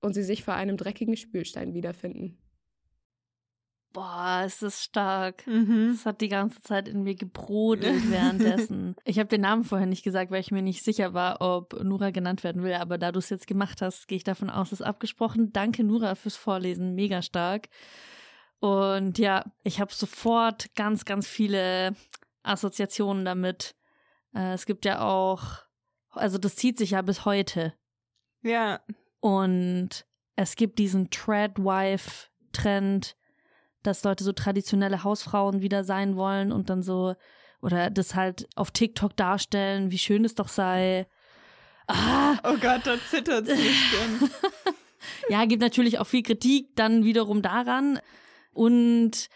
S4: und sie sich vor einem dreckigen Spülstein wiederfinden.
S3: Boah, es ist stark. Mhm. Es hat die ganze Zeit in mir gebrodelt währenddessen. ich habe den Namen vorher nicht gesagt, weil ich mir nicht sicher war, ob Nura genannt werden will. Aber da du es jetzt gemacht hast, gehe ich davon aus, es ist abgesprochen. Danke, Nura, fürs Vorlesen. Mega stark. Und ja, ich habe sofort ganz, ganz viele Assoziationen damit. Äh, es gibt ja auch, also das zieht sich ja bis heute.
S2: Ja.
S3: Und es gibt diesen Treadwife-Trend, dass Leute so traditionelle Hausfrauen wieder sein wollen und dann so, oder das halt auf TikTok darstellen, wie schön es doch sei.
S2: Ah! Oh Gott, da zittert es
S3: ja, gibt natürlich auch viel Kritik dann wiederum daran. Und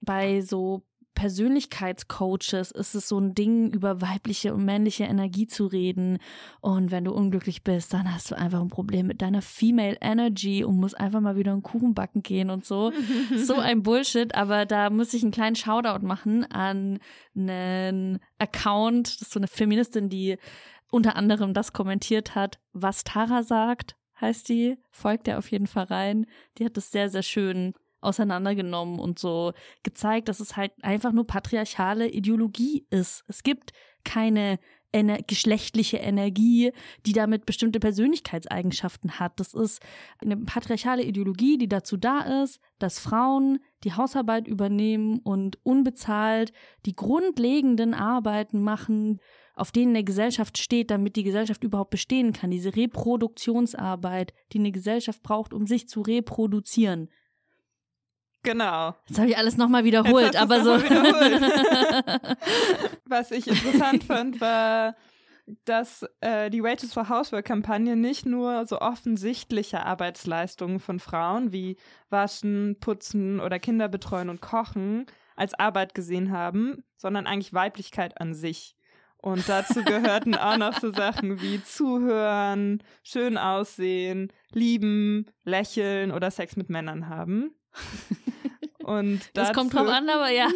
S3: bei so Persönlichkeitscoaches ist es so ein Ding, über weibliche und männliche Energie zu reden. Und wenn du unglücklich bist, dann hast du einfach ein Problem mit deiner Female Energy und musst einfach mal wieder einen Kuchen backen gehen und so. so ein Bullshit. Aber da muss ich einen kleinen Shoutout machen an einen Account. Das ist so eine Feministin, die unter anderem das kommentiert hat, was Tara sagt, heißt die. Folgt der auf jeden Fall rein. Die hat das sehr, sehr schön auseinandergenommen und so gezeigt, dass es halt einfach nur patriarchale Ideologie ist. Es gibt keine ener geschlechtliche Energie, die damit bestimmte Persönlichkeitseigenschaften hat. Das ist eine patriarchale Ideologie, die dazu da ist, dass Frauen die Hausarbeit übernehmen und unbezahlt die grundlegenden Arbeiten machen, auf denen eine Gesellschaft steht, damit die Gesellschaft überhaupt bestehen kann. Diese Reproduktionsarbeit, die eine Gesellschaft braucht, um sich zu reproduzieren.
S2: Genau.
S3: Jetzt habe ich alles nochmal wiederholt, aber so. Wiederholt.
S2: Was ich interessant fand, war, dass äh, die Wages for Housework-Kampagne nicht nur so offensichtliche Arbeitsleistungen von Frauen wie Waschen, Putzen oder Kinder betreuen und Kochen als Arbeit gesehen haben, sondern eigentlich Weiblichkeit an sich. Und dazu gehörten auch noch so Sachen wie Zuhören, schön aussehen, lieben, lächeln oder Sex mit Männern haben. Und dazu,
S3: das kommt drauf an, aber ja.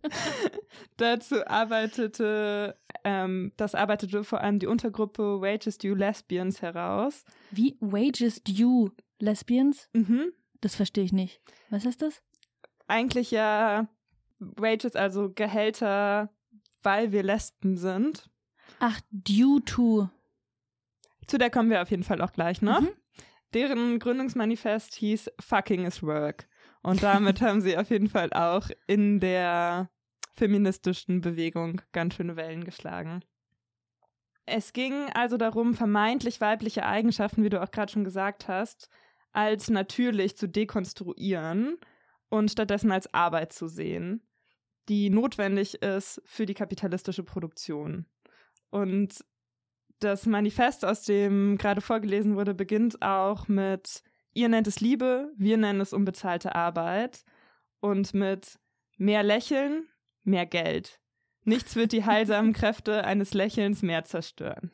S2: dazu arbeitete ähm, das arbeitete vor allem die Untergruppe Wages Due Lesbians heraus.
S3: Wie Wages Due Lesbians?
S2: Mhm.
S3: Das verstehe ich nicht. Was ist das?
S2: Eigentlich ja Wages, also Gehälter, weil wir Lesben sind.
S3: Ach, due to.
S2: Zu der kommen wir auf jeden Fall auch gleich noch.
S3: Mhm.
S2: Deren Gründungsmanifest hieß Fucking is Work. Und damit haben sie auf jeden Fall auch in der feministischen Bewegung ganz schöne Wellen geschlagen. Es ging also darum, vermeintlich weibliche Eigenschaften, wie du auch gerade schon gesagt hast, als natürlich zu dekonstruieren und stattdessen als Arbeit zu sehen, die notwendig ist für die kapitalistische Produktion. Und das Manifest, aus dem gerade vorgelesen wurde, beginnt auch mit Ihr nennt es Liebe, wir nennen es unbezahlte Arbeit und mit mehr Lächeln, mehr Geld. Nichts wird die heilsamen Kräfte eines Lächelns mehr zerstören.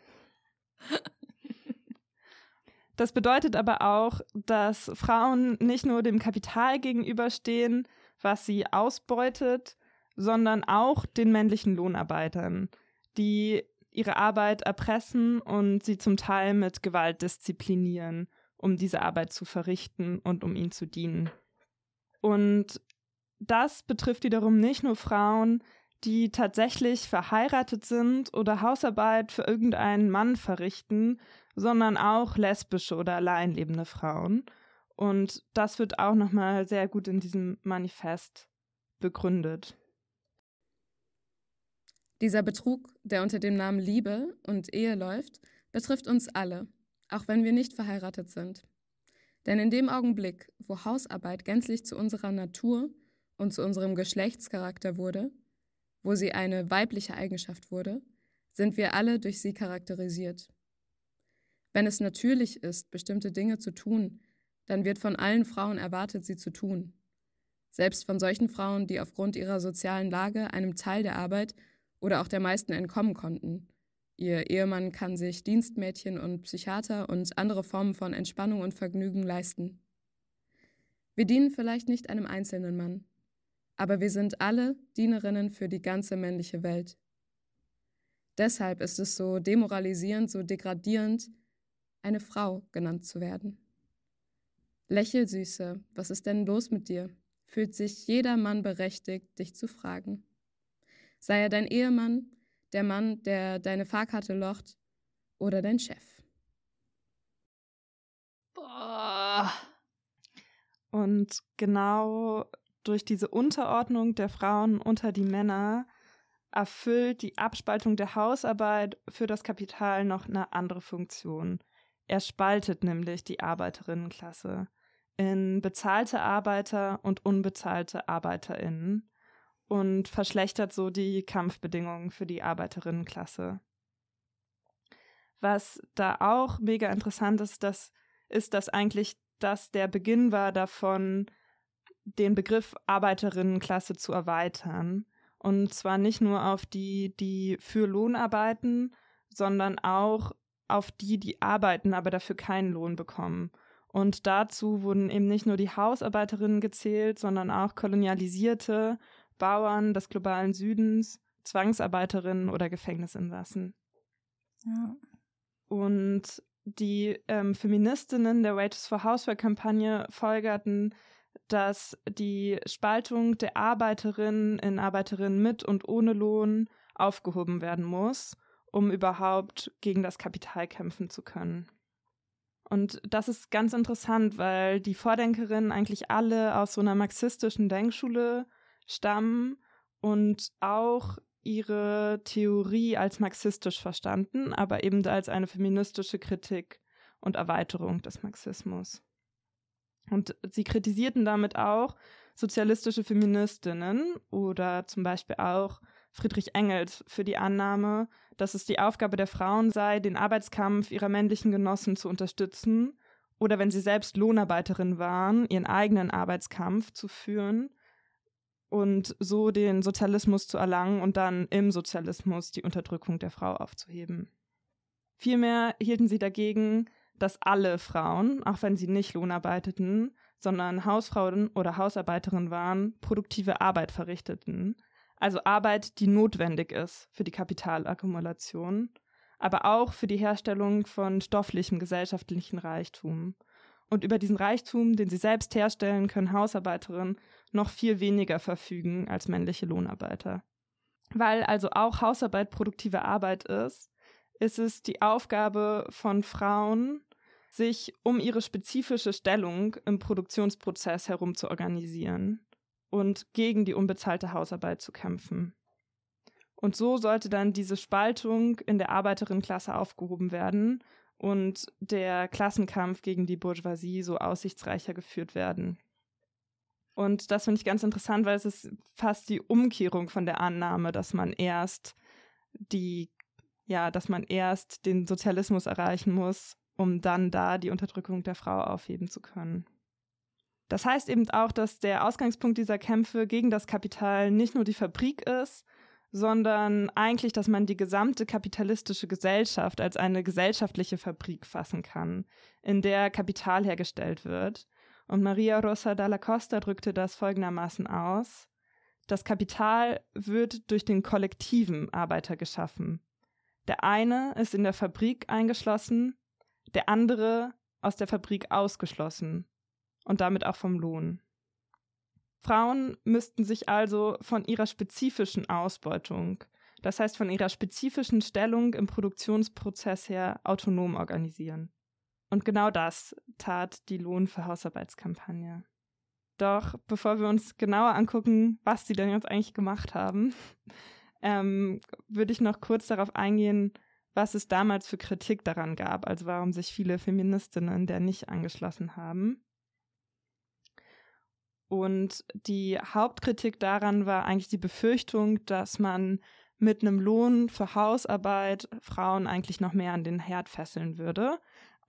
S2: Das bedeutet aber auch, dass Frauen nicht nur dem Kapital gegenüberstehen, was sie ausbeutet, sondern auch den männlichen Lohnarbeitern, die ihre Arbeit erpressen und sie zum Teil mit Gewalt disziplinieren, um diese Arbeit zu verrichten und um ihnen zu dienen. Und das betrifft wiederum nicht nur Frauen, die tatsächlich verheiratet sind oder Hausarbeit für irgendeinen Mann verrichten, sondern auch lesbische oder alleinlebende Frauen. Und das wird auch nochmal sehr gut in diesem Manifest begründet.
S4: Dieser Betrug, der unter dem Namen Liebe und Ehe läuft, betrifft uns alle, auch wenn wir nicht verheiratet sind. Denn in dem Augenblick, wo Hausarbeit gänzlich zu unserer Natur und zu unserem Geschlechtscharakter wurde, wo sie eine weibliche Eigenschaft wurde, sind wir alle durch sie charakterisiert. Wenn es natürlich ist, bestimmte Dinge zu tun, dann wird von allen Frauen erwartet, sie zu tun. Selbst von solchen Frauen, die aufgrund ihrer sozialen Lage einem Teil der Arbeit oder auch der meisten entkommen konnten. Ihr Ehemann kann sich Dienstmädchen und Psychiater und andere Formen von Entspannung und Vergnügen leisten. Wir dienen vielleicht nicht einem einzelnen Mann, aber wir sind alle Dienerinnen für die ganze männliche Welt. Deshalb ist es so demoralisierend, so degradierend, eine Frau genannt zu werden. Lächel, Süße, was ist denn los mit dir? Fühlt sich jeder Mann berechtigt, dich zu fragen. Sei er dein Ehemann, der Mann, der deine Fahrkarte locht, oder dein Chef.
S3: Boah.
S2: Und genau durch diese Unterordnung der Frauen unter die Männer erfüllt die Abspaltung der Hausarbeit für das Kapital noch eine andere Funktion. Er spaltet nämlich die Arbeiterinnenklasse in bezahlte Arbeiter und unbezahlte Arbeiterinnen und verschlechtert so die Kampfbedingungen für die Arbeiterinnenklasse. Was da auch mega interessant ist, das ist, dass eigentlich das der Beginn war davon, den Begriff Arbeiterinnenklasse zu erweitern. Und zwar nicht nur auf die, die für Lohn arbeiten, sondern auch auf die, die arbeiten, aber dafür keinen Lohn bekommen. Und dazu wurden eben nicht nur die Hausarbeiterinnen gezählt, sondern auch kolonialisierte Bauern des globalen Südens, Zwangsarbeiterinnen oder Gefängnisinsassen.
S3: Ja.
S2: Und die ähm, Feministinnen der Wages for Housework-Kampagne folgerten, dass die Spaltung der Arbeiterinnen in Arbeiterinnen mit und ohne Lohn aufgehoben werden muss, um überhaupt gegen das Kapital kämpfen zu können. Und das ist ganz interessant, weil die Vordenkerinnen eigentlich alle aus so einer marxistischen Denkschule stammen und auch ihre Theorie als marxistisch verstanden, aber eben als eine feministische Kritik und Erweiterung des Marxismus. Und sie kritisierten damit auch sozialistische Feministinnen oder zum Beispiel auch Friedrich Engels für die Annahme, dass es die Aufgabe der Frauen sei, den Arbeitskampf ihrer männlichen Genossen zu unterstützen oder wenn sie selbst Lohnarbeiterin waren, ihren eigenen Arbeitskampf zu führen und so den Sozialismus zu erlangen und dann im Sozialismus die Unterdrückung der Frau aufzuheben. Vielmehr hielten sie dagegen, dass alle Frauen, auch wenn sie nicht lohnarbeiteten, sondern Hausfrauen oder Hausarbeiterinnen waren, produktive Arbeit verrichteten, also Arbeit, die notwendig ist für die Kapitalakkumulation, aber auch für die Herstellung von stofflichem gesellschaftlichen Reichtum. Und über diesen Reichtum, den sie selbst herstellen, können Hausarbeiterinnen noch viel weniger verfügen als männliche Lohnarbeiter. Weil also auch Hausarbeit produktive Arbeit ist, ist es die Aufgabe von Frauen, sich um ihre spezifische Stellung im Produktionsprozess herum zu organisieren und gegen die unbezahlte Hausarbeit zu kämpfen. Und so sollte dann diese Spaltung in der Arbeiterinnenklasse aufgehoben werden und der Klassenkampf gegen die Bourgeoisie so aussichtsreicher geführt werden. Und das finde ich ganz interessant, weil es ist fast die Umkehrung von der Annahme, dass man erst die, ja, dass man erst den Sozialismus erreichen muss, um dann da die Unterdrückung der Frau aufheben zu können. Das heißt eben auch, dass der Ausgangspunkt dieser Kämpfe gegen das Kapital nicht nur die Fabrik ist, sondern eigentlich, dass man die gesamte kapitalistische Gesellschaft als eine gesellschaftliche Fabrik fassen kann, in der Kapital hergestellt wird. Und Maria Rosa dalla Costa drückte das folgendermaßen aus. Das Kapital wird durch den kollektiven Arbeiter geschaffen. Der eine ist in der Fabrik eingeschlossen, der andere aus der Fabrik ausgeschlossen und damit auch vom Lohn. Frauen müssten sich also von ihrer spezifischen Ausbeutung, das heißt von ihrer spezifischen Stellung im Produktionsprozess her, autonom organisieren. Und genau das tat die Lohn für Hausarbeitskampagne. Doch bevor wir uns genauer angucken, was sie denn jetzt eigentlich gemacht haben, ähm, würde ich noch kurz darauf eingehen, was es damals für Kritik daran gab, also warum sich viele Feministinnen der nicht angeschlossen haben. Und die Hauptkritik daran war eigentlich die Befürchtung, dass man mit einem Lohn für Hausarbeit Frauen eigentlich noch mehr an den Herd fesseln würde.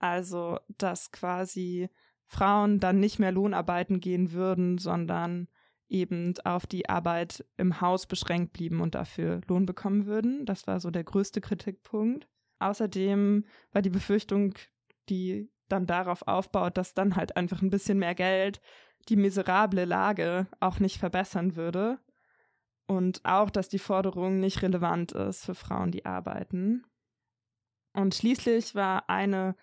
S2: Also, dass quasi Frauen dann nicht mehr Lohnarbeiten gehen würden, sondern eben auf die Arbeit im Haus beschränkt blieben und dafür Lohn bekommen würden. Das war so der größte Kritikpunkt. Außerdem war die Befürchtung, die dann darauf aufbaut, dass dann halt einfach ein bisschen mehr Geld die miserable Lage auch nicht verbessern würde und auch, dass die Forderung nicht relevant ist für Frauen, die arbeiten. Und schließlich war eine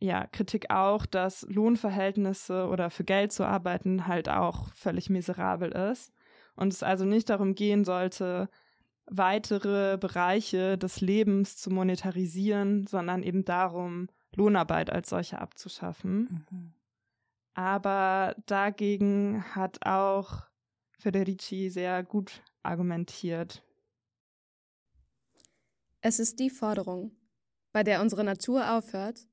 S2: ja, Kritik auch, dass Lohnverhältnisse oder für Geld zu arbeiten halt auch völlig miserabel ist und es also nicht darum gehen sollte, weitere Bereiche des Lebens zu monetarisieren, sondern eben darum, Lohnarbeit als solche abzuschaffen. Mhm. Aber dagegen hat auch Federici sehr gut argumentiert.
S4: Es ist die Forderung, bei der unsere Natur aufhört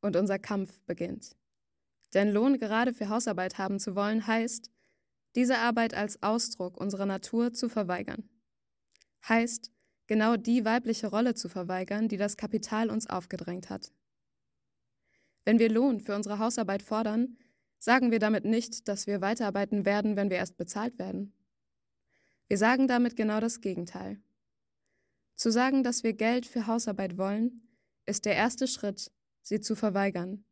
S4: und unser Kampf beginnt. Denn Lohn gerade für Hausarbeit haben zu wollen, heißt, diese Arbeit als Ausdruck unserer Natur zu verweigern. Heißt, genau die weibliche Rolle zu verweigern, die das Kapital uns aufgedrängt hat. Wenn wir Lohn für unsere Hausarbeit fordern, sagen wir damit nicht, dass wir weiterarbeiten werden, wenn wir erst bezahlt werden. Wir sagen damit genau das Gegenteil. Zu sagen, dass wir Geld für Hausarbeit wollen, ist der erste Schritt, sie zu verweigern,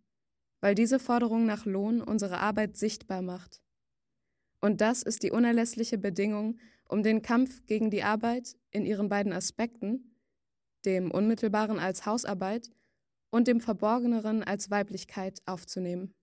S4: weil diese Forderung nach Lohn unsere Arbeit sichtbar macht. Und das ist die unerlässliche Bedingung, um den Kampf gegen die Arbeit in ihren beiden Aspekten, dem unmittelbaren als Hausarbeit und dem verborgeneren als Weiblichkeit aufzunehmen.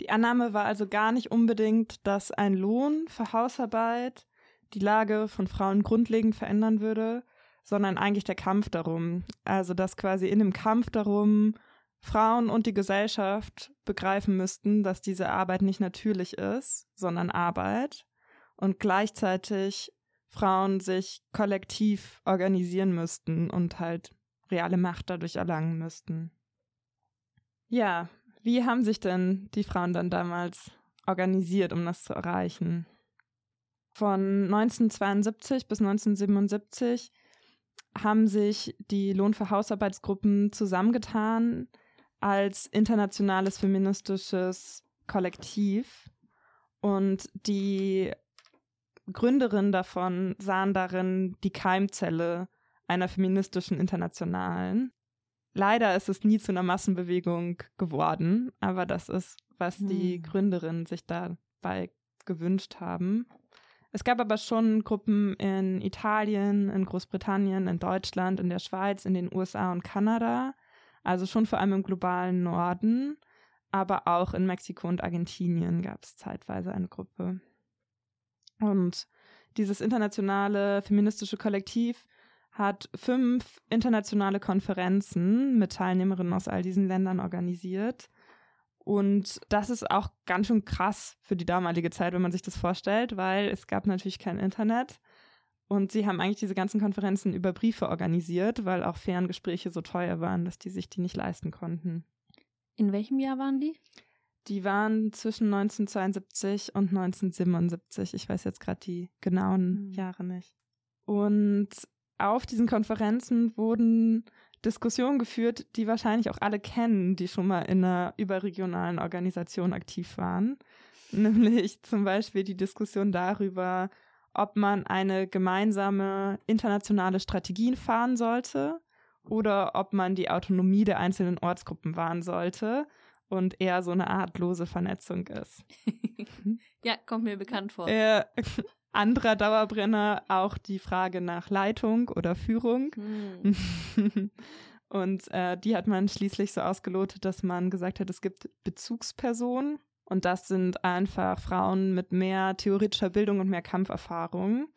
S2: Die Annahme war also gar nicht unbedingt, dass ein Lohn für Hausarbeit die Lage von Frauen grundlegend verändern würde, sondern eigentlich der Kampf darum. Also dass quasi in dem Kampf darum Frauen und die Gesellschaft begreifen müssten, dass diese Arbeit nicht natürlich ist, sondern Arbeit und gleichzeitig Frauen sich kollektiv organisieren müssten und halt reale Macht dadurch erlangen müssten. Ja, wie haben sich denn die Frauen dann damals organisiert, um das zu erreichen? Von 1972 bis 1977 haben sich die Lohn für Hausarbeitsgruppen zusammengetan als internationales feministisches Kollektiv. Und die Gründerinnen davon sahen darin die Keimzelle einer feministischen Internationalen. Leider ist es nie zu einer Massenbewegung geworden, aber das ist, was die hm. Gründerinnen sich dabei gewünscht haben. Es gab aber schon Gruppen in Italien, in Großbritannien, in Deutschland, in der Schweiz, in den USA und Kanada. Also schon vor allem im globalen Norden, aber auch in Mexiko und Argentinien gab es zeitweise eine Gruppe. Und dieses internationale feministische Kollektiv hat fünf internationale Konferenzen mit Teilnehmerinnen aus all diesen Ländern organisiert. Und das ist auch ganz schön krass für die damalige Zeit, wenn man sich das vorstellt, weil es gab natürlich kein Internet. Und sie haben eigentlich diese ganzen Konferenzen über Briefe organisiert, weil auch Ferngespräche so teuer waren, dass die sich die nicht leisten konnten.
S3: In welchem Jahr waren die?
S2: Die waren zwischen 1972 und 1977. Ich weiß jetzt gerade die genauen hm. Jahre nicht. Und auf diesen Konferenzen wurden Diskussionen geführt, die wahrscheinlich auch alle kennen, die schon mal in einer überregionalen Organisation aktiv waren. Nämlich zum Beispiel die Diskussion darüber, ob man eine gemeinsame internationale Strategie fahren sollte oder ob man die Autonomie der einzelnen Ortsgruppen wahren sollte und eher so eine Art lose Vernetzung ist.
S3: ja, kommt mir bekannt vor.
S2: Äh, anderer Dauerbrenner auch die Frage nach Leitung oder Führung. Hm. und äh, die hat man schließlich so ausgelotet, dass man gesagt hat, es gibt Bezugspersonen. Und das sind einfach Frauen mit mehr theoretischer Bildung und mehr Kampferfahrung.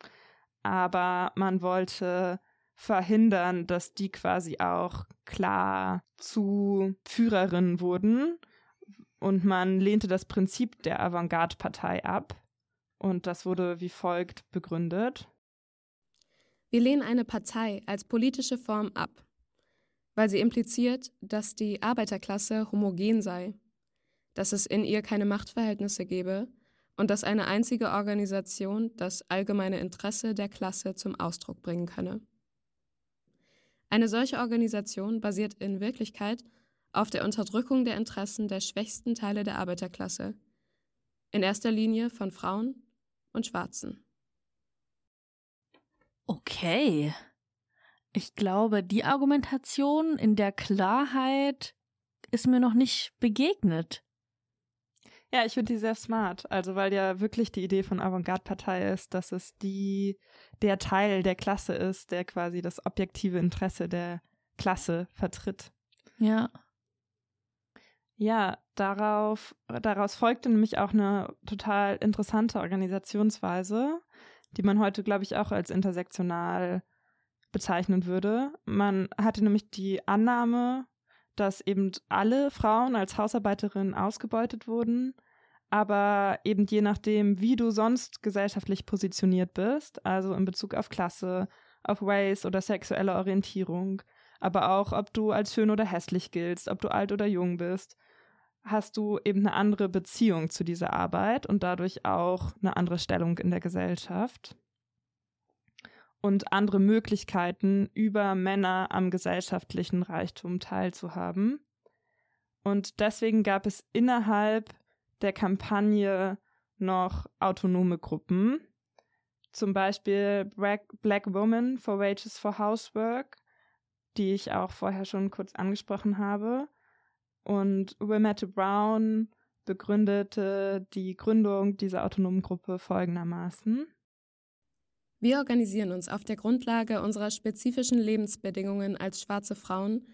S2: Aber man wollte verhindern, dass die quasi auch klar zu Führerinnen wurden. Und man lehnte das Prinzip der Avantgarde-Partei ab. Und das wurde wie folgt begründet.
S4: Wir lehnen eine Partei als politische Form ab, weil sie impliziert, dass die Arbeiterklasse homogen sei, dass es in ihr keine Machtverhältnisse gebe und dass eine einzige Organisation das allgemeine Interesse der Klasse zum Ausdruck bringen könne. Eine solche Organisation basiert in Wirklichkeit auf der Unterdrückung der Interessen der schwächsten Teile der Arbeiterklasse, in erster Linie von Frauen und Schwarzen.
S3: Okay. Ich glaube, die Argumentation in der Klarheit ist mir noch nicht begegnet.
S2: Ja, ich finde die sehr smart. Also, weil ja wirklich die Idee von Avantgarde-Partei ist, dass es die, der Teil der Klasse ist, der quasi das objektive Interesse der Klasse vertritt.
S3: Ja.
S2: Ja, darauf, daraus folgte nämlich auch eine total interessante Organisationsweise, die man heute, glaube ich, auch als intersektional bezeichnen würde. Man hatte nämlich die Annahme, dass eben alle Frauen als Hausarbeiterinnen ausgebeutet wurden, aber eben je nachdem, wie du sonst gesellschaftlich positioniert bist, also in Bezug auf Klasse, auf Race oder sexuelle Orientierung, aber auch ob du als schön oder hässlich giltst, ob du alt oder jung bist, hast du eben eine andere Beziehung zu dieser Arbeit und dadurch auch eine andere Stellung in der Gesellschaft und andere Möglichkeiten, über Männer am gesellschaftlichen Reichtum teilzuhaben. Und deswegen gab es innerhalb der Kampagne noch autonome Gruppen, zum Beispiel Black, Black Women for Wages for Housework, die ich auch vorher schon kurz angesprochen habe. Und Wilmette Brown begründete die Gründung dieser autonomen Gruppe folgendermaßen.
S4: Wir organisieren uns auf der Grundlage unserer spezifischen Lebensbedingungen als schwarze Frauen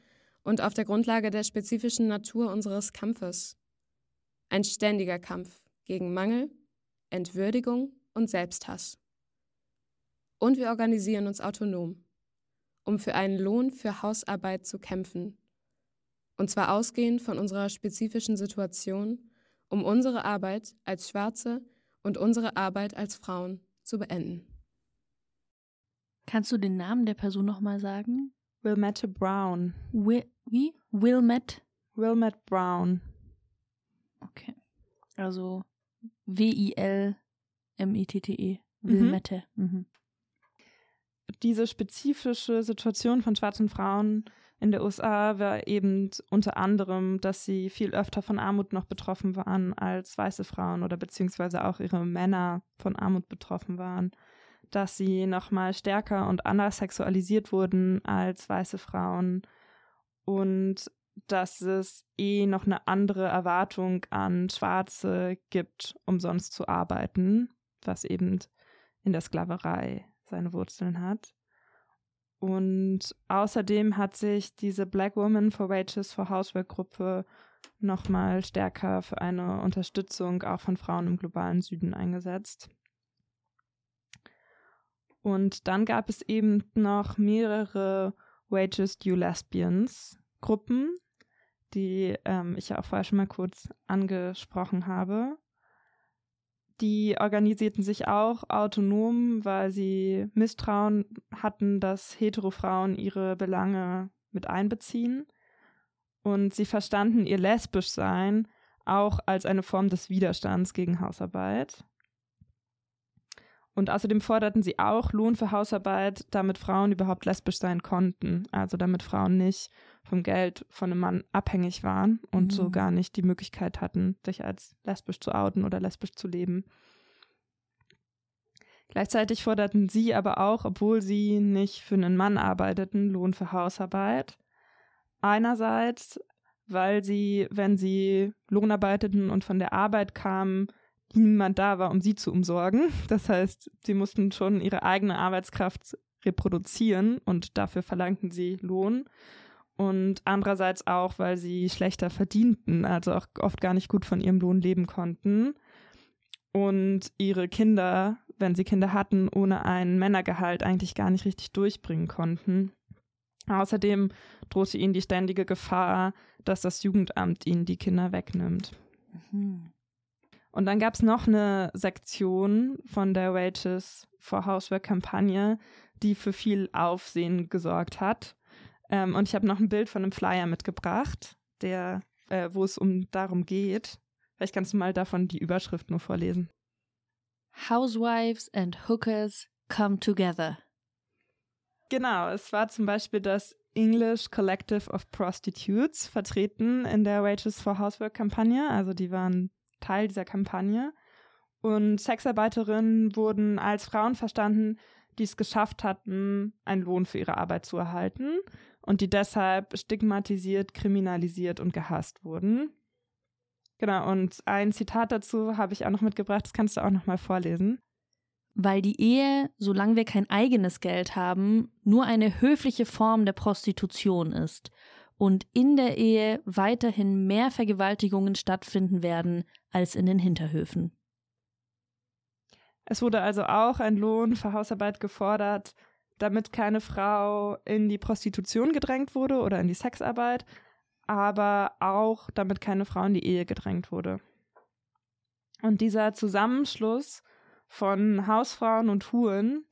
S4: und auf der Grundlage der spezifischen Natur unseres Kampfes. Ein ständiger Kampf gegen Mangel, Entwürdigung und Selbsthass. Und wir organisieren uns autonom, um für einen Lohn für Hausarbeit zu kämpfen und zwar ausgehend von unserer spezifischen Situation, um unsere Arbeit als Schwarze und unsere Arbeit als Frauen zu beenden.
S3: Kannst du den Namen der Person nochmal sagen?
S2: Wilmette Brown.
S3: Will, wie? Wilmette?
S2: Wilmette Brown.
S3: Okay. Also W-I-L-M-E-T-T-E. Mhm. Wilmette. Mhm. Mhm.
S2: Diese spezifische Situation von schwarzen Frauen in der USA war eben unter anderem, dass sie viel öfter von Armut noch betroffen waren als weiße Frauen oder beziehungsweise auch ihre Männer von Armut betroffen waren, dass sie noch mal stärker und anders sexualisiert wurden als weiße Frauen und dass es eh noch eine andere Erwartung an Schwarze gibt, umsonst zu arbeiten, was eben in der Sklaverei seine Wurzeln hat. Und außerdem hat sich diese Black Woman for Wages for Housework Gruppe nochmal stärker für eine Unterstützung auch von Frauen im globalen Süden eingesetzt. Und dann gab es eben noch mehrere Wages Due Lesbians Gruppen, die ähm, ich ja auch vorher schon mal kurz angesprochen habe. Die organisierten sich auch autonom, weil sie Misstrauen hatten, dass Heterofrauen ihre Belange mit einbeziehen. Und sie verstanden ihr lesbisch Sein auch als eine Form des Widerstands gegen Hausarbeit. Und außerdem forderten sie auch Lohn für Hausarbeit, damit Frauen überhaupt lesbisch sein konnten. Also damit Frauen nicht vom Geld von einem Mann abhängig waren und mhm. so gar nicht die Möglichkeit hatten, sich als lesbisch zu outen oder lesbisch zu leben. Gleichzeitig forderten sie aber auch, obwohl sie nicht für einen Mann arbeiteten, Lohn für Hausarbeit. Einerseits, weil sie, wenn sie Lohn arbeiteten und von der Arbeit kamen, niemand da war, um sie zu umsorgen. Das heißt, sie mussten schon ihre eigene Arbeitskraft reproduzieren und dafür verlangten sie Lohn. Und andererseits auch, weil sie schlechter verdienten, also auch oft gar nicht gut von ihrem Lohn leben konnten. Und ihre Kinder, wenn sie Kinder hatten, ohne ein Männergehalt eigentlich gar nicht richtig durchbringen konnten. Außerdem drohte ihnen die ständige Gefahr, dass das Jugendamt ihnen die Kinder wegnimmt. Mhm. Und dann gab es noch eine Sektion von der Wages for Housework-Kampagne, die für viel Aufsehen gesorgt hat. Ähm, und ich habe noch ein Bild von einem Flyer mitgebracht, der, äh, wo es um darum geht. Vielleicht kannst du mal davon die Überschrift nur vorlesen.
S3: Housewives and Hookers come together.
S2: Genau, es war zum Beispiel das English Collective of Prostitutes vertreten in der Wages for Housework-Kampagne. Also die waren Teil dieser Kampagne. Und Sexarbeiterinnen wurden als Frauen verstanden, die es geschafft hatten, einen Lohn für ihre Arbeit zu erhalten und die deshalb stigmatisiert, kriminalisiert und gehasst wurden. Genau, und ein Zitat dazu habe ich auch noch mitgebracht, das kannst du auch noch mal vorlesen.
S3: Weil die Ehe, solange wir kein eigenes Geld haben, nur eine höfliche Form der Prostitution ist und in der Ehe weiterhin mehr Vergewaltigungen stattfinden werden als in den Hinterhöfen.
S2: Es wurde also auch ein Lohn für Hausarbeit gefordert, damit keine Frau in die Prostitution gedrängt wurde oder in die Sexarbeit, aber auch damit keine Frau in die Ehe gedrängt wurde. Und dieser Zusammenschluss von Hausfrauen und Huren,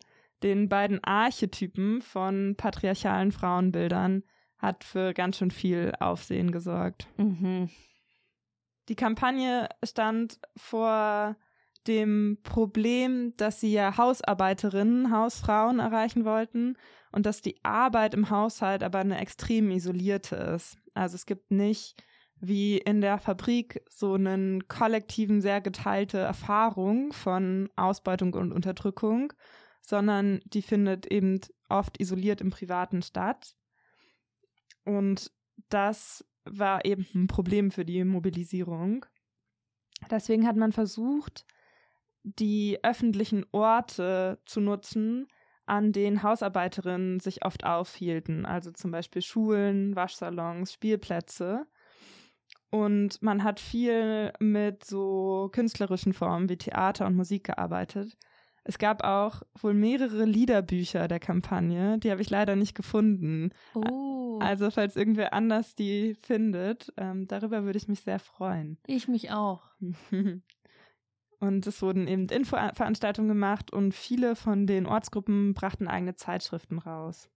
S2: den beiden Archetypen von patriarchalen Frauenbildern, hat für ganz schön viel Aufsehen gesorgt. Mhm. Die Kampagne stand vor dem Problem, dass sie ja Hausarbeiterinnen, Hausfrauen erreichen wollten und dass die Arbeit im Haushalt aber eine extrem isolierte ist. Also es gibt nicht wie in der Fabrik so einen kollektiven, sehr geteilte Erfahrung von Ausbeutung und Unterdrückung, sondern die findet eben oft isoliert im Privaten statt. Und das war eben ein Problem für die Mobilisierung. Deswegen hat man versucht, die öffentlichen Orte zu nutzen, an denen Hausarbeiterinnen sich oft aufhielten, also zum Beispiel Schulen, Waschsalons, Spielplätze. Und man hat viel mit so künstlerischen Formen wie Theater und Musik gearbeitet. Es gab auch wohl mehrere Liederbücher der Kampagne, die habe ich leider nicht gefunden. Oh. Also falls irgendwer anders die findet, ähm, darüber würde ich mich sehr freuen.
S3: Ich mich auch.
S2: und es wurden eben Infoveranstaltungen gemacht und viele von den Ortsgruppen brachten eigene Zeitschriften raus.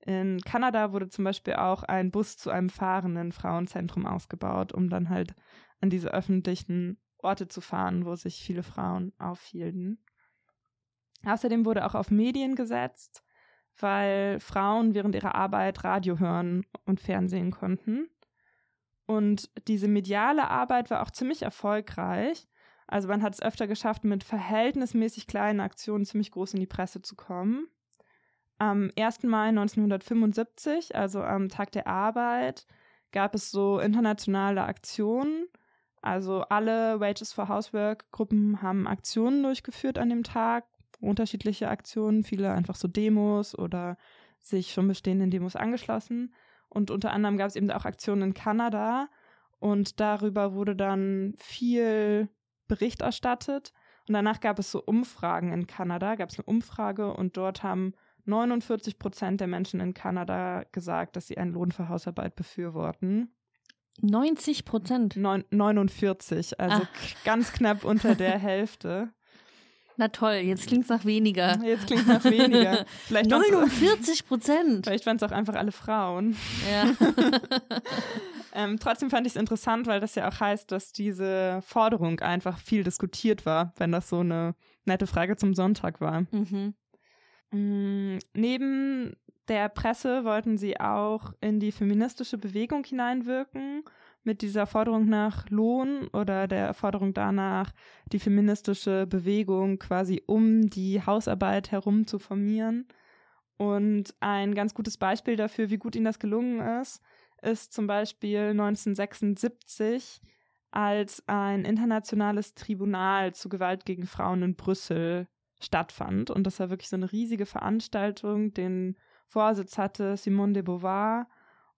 S2: In Kanada wurde zum Beispiel auch ein Bus zu einem fahrenden Frauenzentrum ausgebaut, um dann halt an diese öffentlichen Orte zu fahren, wo sich viele Frauen aufhielten. Außerdem wurde auch auf Medien gesetzt, weil Frauen während ihrer Arbeit Radio hören und Fernsehen konnten. Und diese mediale Arbeit war auch ziemlich erfolgreich. Also man hat es öfter geschafft, mit verhältnismäßig kleinen Aktionen ziemlich groß in die Presse zu kommen. Am 1. Mai 1975, also am Tag der Arbeit, gab es so internationale Aktionen. Also alle Wages for Housework Gruppen haben Aktionen durchgeführt an dem Tag unterschiedliche Aktionen, viele einfach so Demos oder sich schon bestehenden Demos angeschlossen. Und unter anderem gab es eben auch Aktionen in Kanada und darüber wurde dann viel Bericht erstattet. Und danach gab es so Umfragen in Kanada, gab es eine Umfrage und dort haben 49 Prozent der Menschen in Kanada gesagt, dass sie einen Lohn für Hausarbeit befürworten.
S3: 90 Prozent?
S2: 49, also Ach. ganz knapp unter der Hälfte.
S3: Na toll, jetzt klingt es nach weniger.
S2: Jetzt klingt es nach weniger.
S3: Vielleicht 49 Prozent.
S2: Vielleicht waren es auch einfach alle Frauen.
S3: Ja.
S2: ähm, trotzdem fand ich es interessant, weil das ja auch heißt, dass diese Forderung einfach viel diskutiert war, wenn das so eine nette Frage zum Sonntag war.
S3: Mhm.
S2: Mm, neben der Presse wollten sie auch in die feministische Bewegung hineinwirken mit dieser Forderung nach Lohn oder der Forderung danach, die feministische Bewegung quasi um die Hausarbeit herum zu formieren. Und ein ganz gutes Beispiel dafür, wie gut ihnen das gelungen ist, ist zum Beispiel 1976, als ein internationales Tribunal zu Gewalt gegen Frauen in Brüssel stattfand. Und das war wirklich so eine riesige Veranstaltung. Den Vorsitz hatte Simone de Beauvoir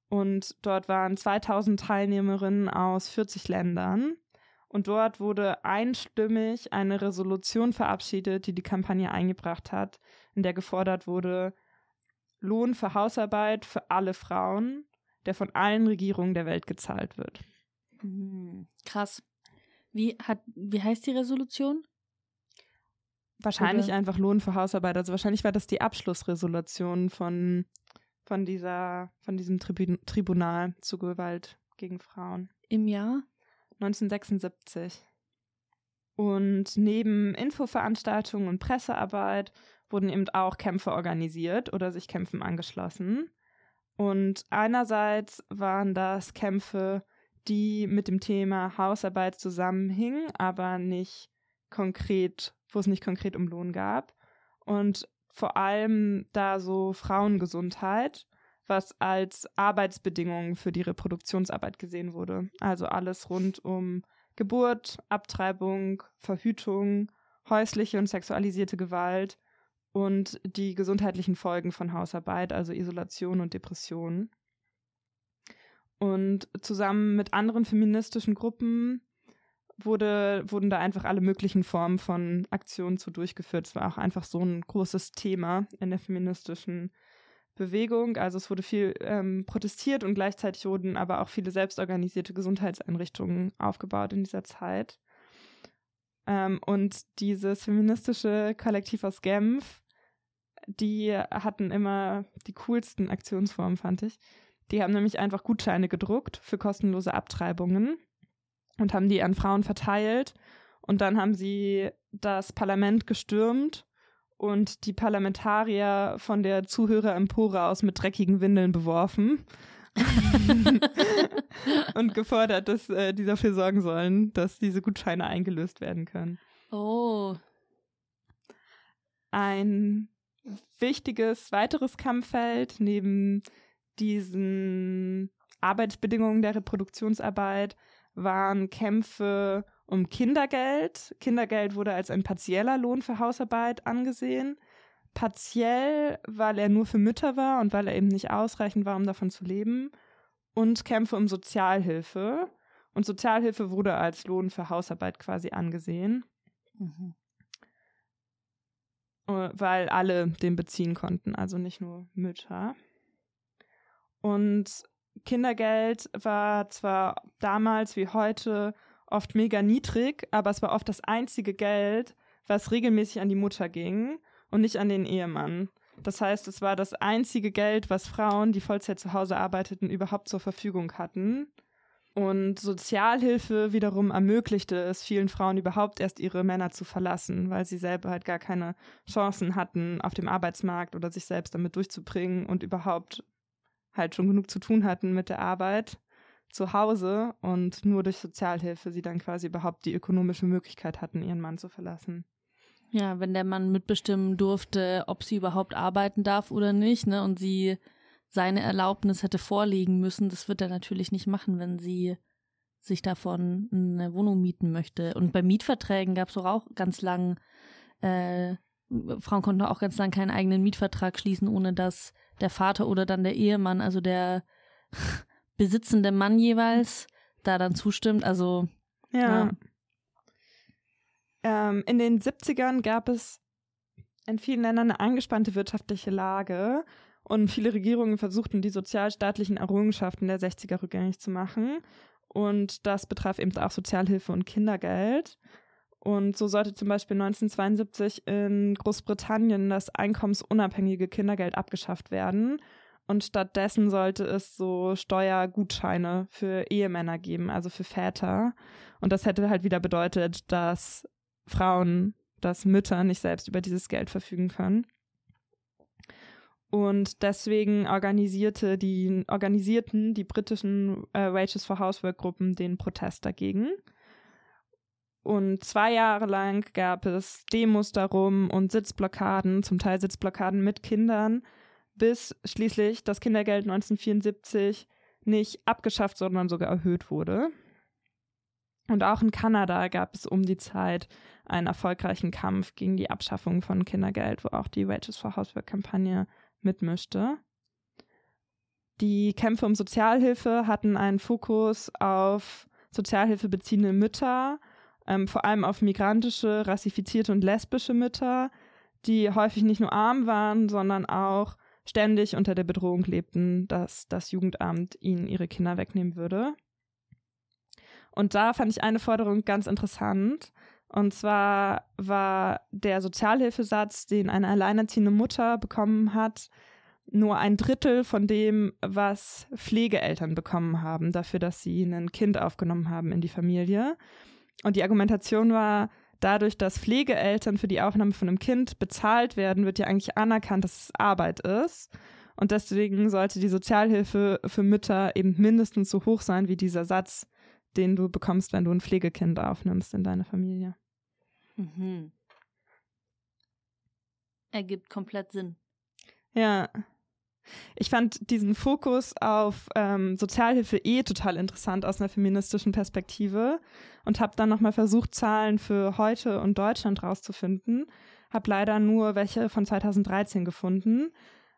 S2: und dort waren 2000 Teilnehmerinnen aus 40 Ländern. Und dort wurde einstimmig eine Resolution verabschiedet, die die Kampagne eingebracht hat, in der gefordert wurde, Lohn für Hausarbeit für alle Frauen, der von allen Regierungen der Welt gezahlt wird.
S3: Hm, krass. Wie, hat, wie heißt die Resolution?
S2: Wahrscheinlich Oder? einfach Lohn für Hausarbeit. Also wahrscheinlich war das die Abschlussresolution von von dieser, von diesem Tribun Tribunal zu Gewalt gegen Frauen.
S3: Im Jahr?
S2: 1976. Und neben Infoveranstaltungen und Pressearbeit wurden eben auch Kämpfe organisiert oder sich Kämpfen angeschlossen. Und einerseits waren das Kämpfe, die mit dem Thema Hausarbeit zusammenhingen, aber nicht konkret, wo es nicht konkret um Lohn gab. Und vor allem da so Frauengesundheit, was als Arbeitsbedingungen für die Reproduktionsarbeit gesehen wurde. Also alles rund um Geburt, Abtreibung, Verhütung, häusliche und sexualisierte Gewalt und die gesundheitlichen Folgen von Hausarbeit, also Isolation und Depression. Und zusammen mit anderen feministischen Gruppen wurde, wurden da einfach alle möglichen Formen von Aktionen zu durchgeführt. Es war auch einfach so ein großes Thema in der feministischen Bewegung. Also es wurde viel ähm, protestiert und gleichzeitig wurden aber auch viele selbstorganisierte Gesundheitseinrichtungen aufgebaut in dieser Zeit. Ähm, und dieses feministische Kollektiv aus Genf, die hatten immer die coolsten Aktionsformen, fand ich. Die haben nämlich einfach Gutscheine gedruckt für kostenlose Abtreibungen und haben die an Frauen verteilt. Und dann haben sie das Parlament gestürmt und die Parlamentarier von der Zuhörerempore aus mit dreckigen Windeln beworfen. und gefordert, dass äh, die dafür sorgen sollen, dass diese Gutscheine eingelöst werden können.
S3: Oh.
S2: Ein wichtiges weiteres Kampffeld neben diesen Arbeitsbedingungen der Reproduktionsarbeit waren Kämpfe um Kindergeld. Kindergeld wurde als ein partieller Lohn für Hausarbeit angesehen. Partiell, weil er nur für Mütter war und weil er eben nicht ausreichend war, um davon zu leben. Und Kämpfe um Sozialhilfe. Und Sozialhilfe wurde als Lohn für Hausarbeit quasi angesehen. Mhm. Äh, weil alle den beziehen konnten, also nicht nur Mütter. Und Kindergeld war zwar damals wie heute oft mega niedrig, aber es war oft das einzige Geld, was regelmäßig an die Mutter ging und nicht an den Ehemann. Das heißt, es war das einzige Geld, was Frauen, die Vollzeit zu Hause arbeiteten, überhaupt zur Verfügung hatten. Und Sozialhilfe wiederum ermöglichte es vielen Frauen überhaupt erst ihre Männer zu verlassen, weil sie selber halt gar keine Chancen hatten auf dem Arbeitsmarkt oder sich selbst damit durchzubringen und überhaupt halt schon genug zu tun hatten mit der Arbeit zu Hause und nur durch Sozialhilfe sie dann quasi überhaupt die ökonomische Möglichkeit hatten, ihren Mann zu verlassen.
S3: Ja, wenn der Mann mitbestimmen durfte, ob sie überhaupt arbeiten darf oder nicht, ne, und sie seine Erlaubnis hätte vorlegen müssen, das wird er natürlich nicht machen, wenn sie sich davon eine Wohnung mieten möchte. Und bei Mietverträgen gab es auch ganz lang äh, Frauen konnten auch ganz lang keinen eigenen Mietvertrag schließen, ohne dass der Vater oder dann der Ehemann, also der besitzende Mann jeweils, da dann zustimmt. Also
S2: ja. ja. Ähm, in den 70ern gab es in vielen Ländern eine angespannte wirtschaftliche Lage und viele Regierungen versuchten, die sozialstaatlichen Errungenschaften der 60er rückgängig zu machen. Und das betraf eben auch Sozialhilfe und Kindergeld. Und so sollte zum Beispiel 1972 in Großbritannien das einkommensunabhängige Kindergeld abgeschafft werden. Und stattdessen sollte es so Steuergutscheine für Ehemänner geben, also für Väter. Und das hätte halt wieder bedeutet, dass Frauen, dass Mütter nicht selbst über dieses Geld verfügen können. Und deswegen organisierte die, organisierten die britischen äh, Wages for Housework Gruppen den Protest dagegen. Und zwei Jahre lang gab es Demos darum und Sitzblockaden, zum Teil Sitzblockaden mit Kindern, bis schließlich das Kindergeld 1974 nicht abgeschafft, sondern sogar erhöht wurde. Und auch in Kanada gab es um die Zeit einen erfolgreichen Kampf gegen die Abschaffung von Kindergeld, wo auch die Wages for Housework-Kampagne mitmischte. Die Kämpfe um Sozialhilfe hatten einen Fokus auf Sozialhilfe beziehende Mütter ähm, vor allem auf migrantische, rassifizierte und lesbische Mütter, die häufig nicht nur arm waren, sondern auch ständig unter der Bedrohung lebten, dass das Jugendamt ihnen ihre Kinder wegnehmen würde. Und da fand ich eine Forderung ganz interessant. Und zwar war der Sozialhilfesatz, den eine alleinerziehende Mutter bekommen hat, nur ein Drittel von dem, was Pflegeeltern bekommen haben, dafür, dass sie ein Kind aufgenommen haben in die Familie. Und die Argumentation war, dadurch, dass Pflegeeltern für die Aufnahme von einem Kind bezahlt werden, wird ja eigentlich anerkannt, dass es Arbeit ist. Und deswegen sollte die Sozialhilfe für Mütter eben mindestens so hoch sein wie dieser Satz, den du bekommst, wenn du ein Pflegekind aufnimmst in deine Familie.
S3: Mhm. Ergibt komplett Sinn.
S2: Ja. Ich fand diesen Fokus auf ähm, Sozialhilfe eh total interessant aus einer feministischen Perspektive und habe dann nochmal versucht, Zahlen für heute und Deutschland rauszufinden. Habe leider nur welche von 2013 gefunden.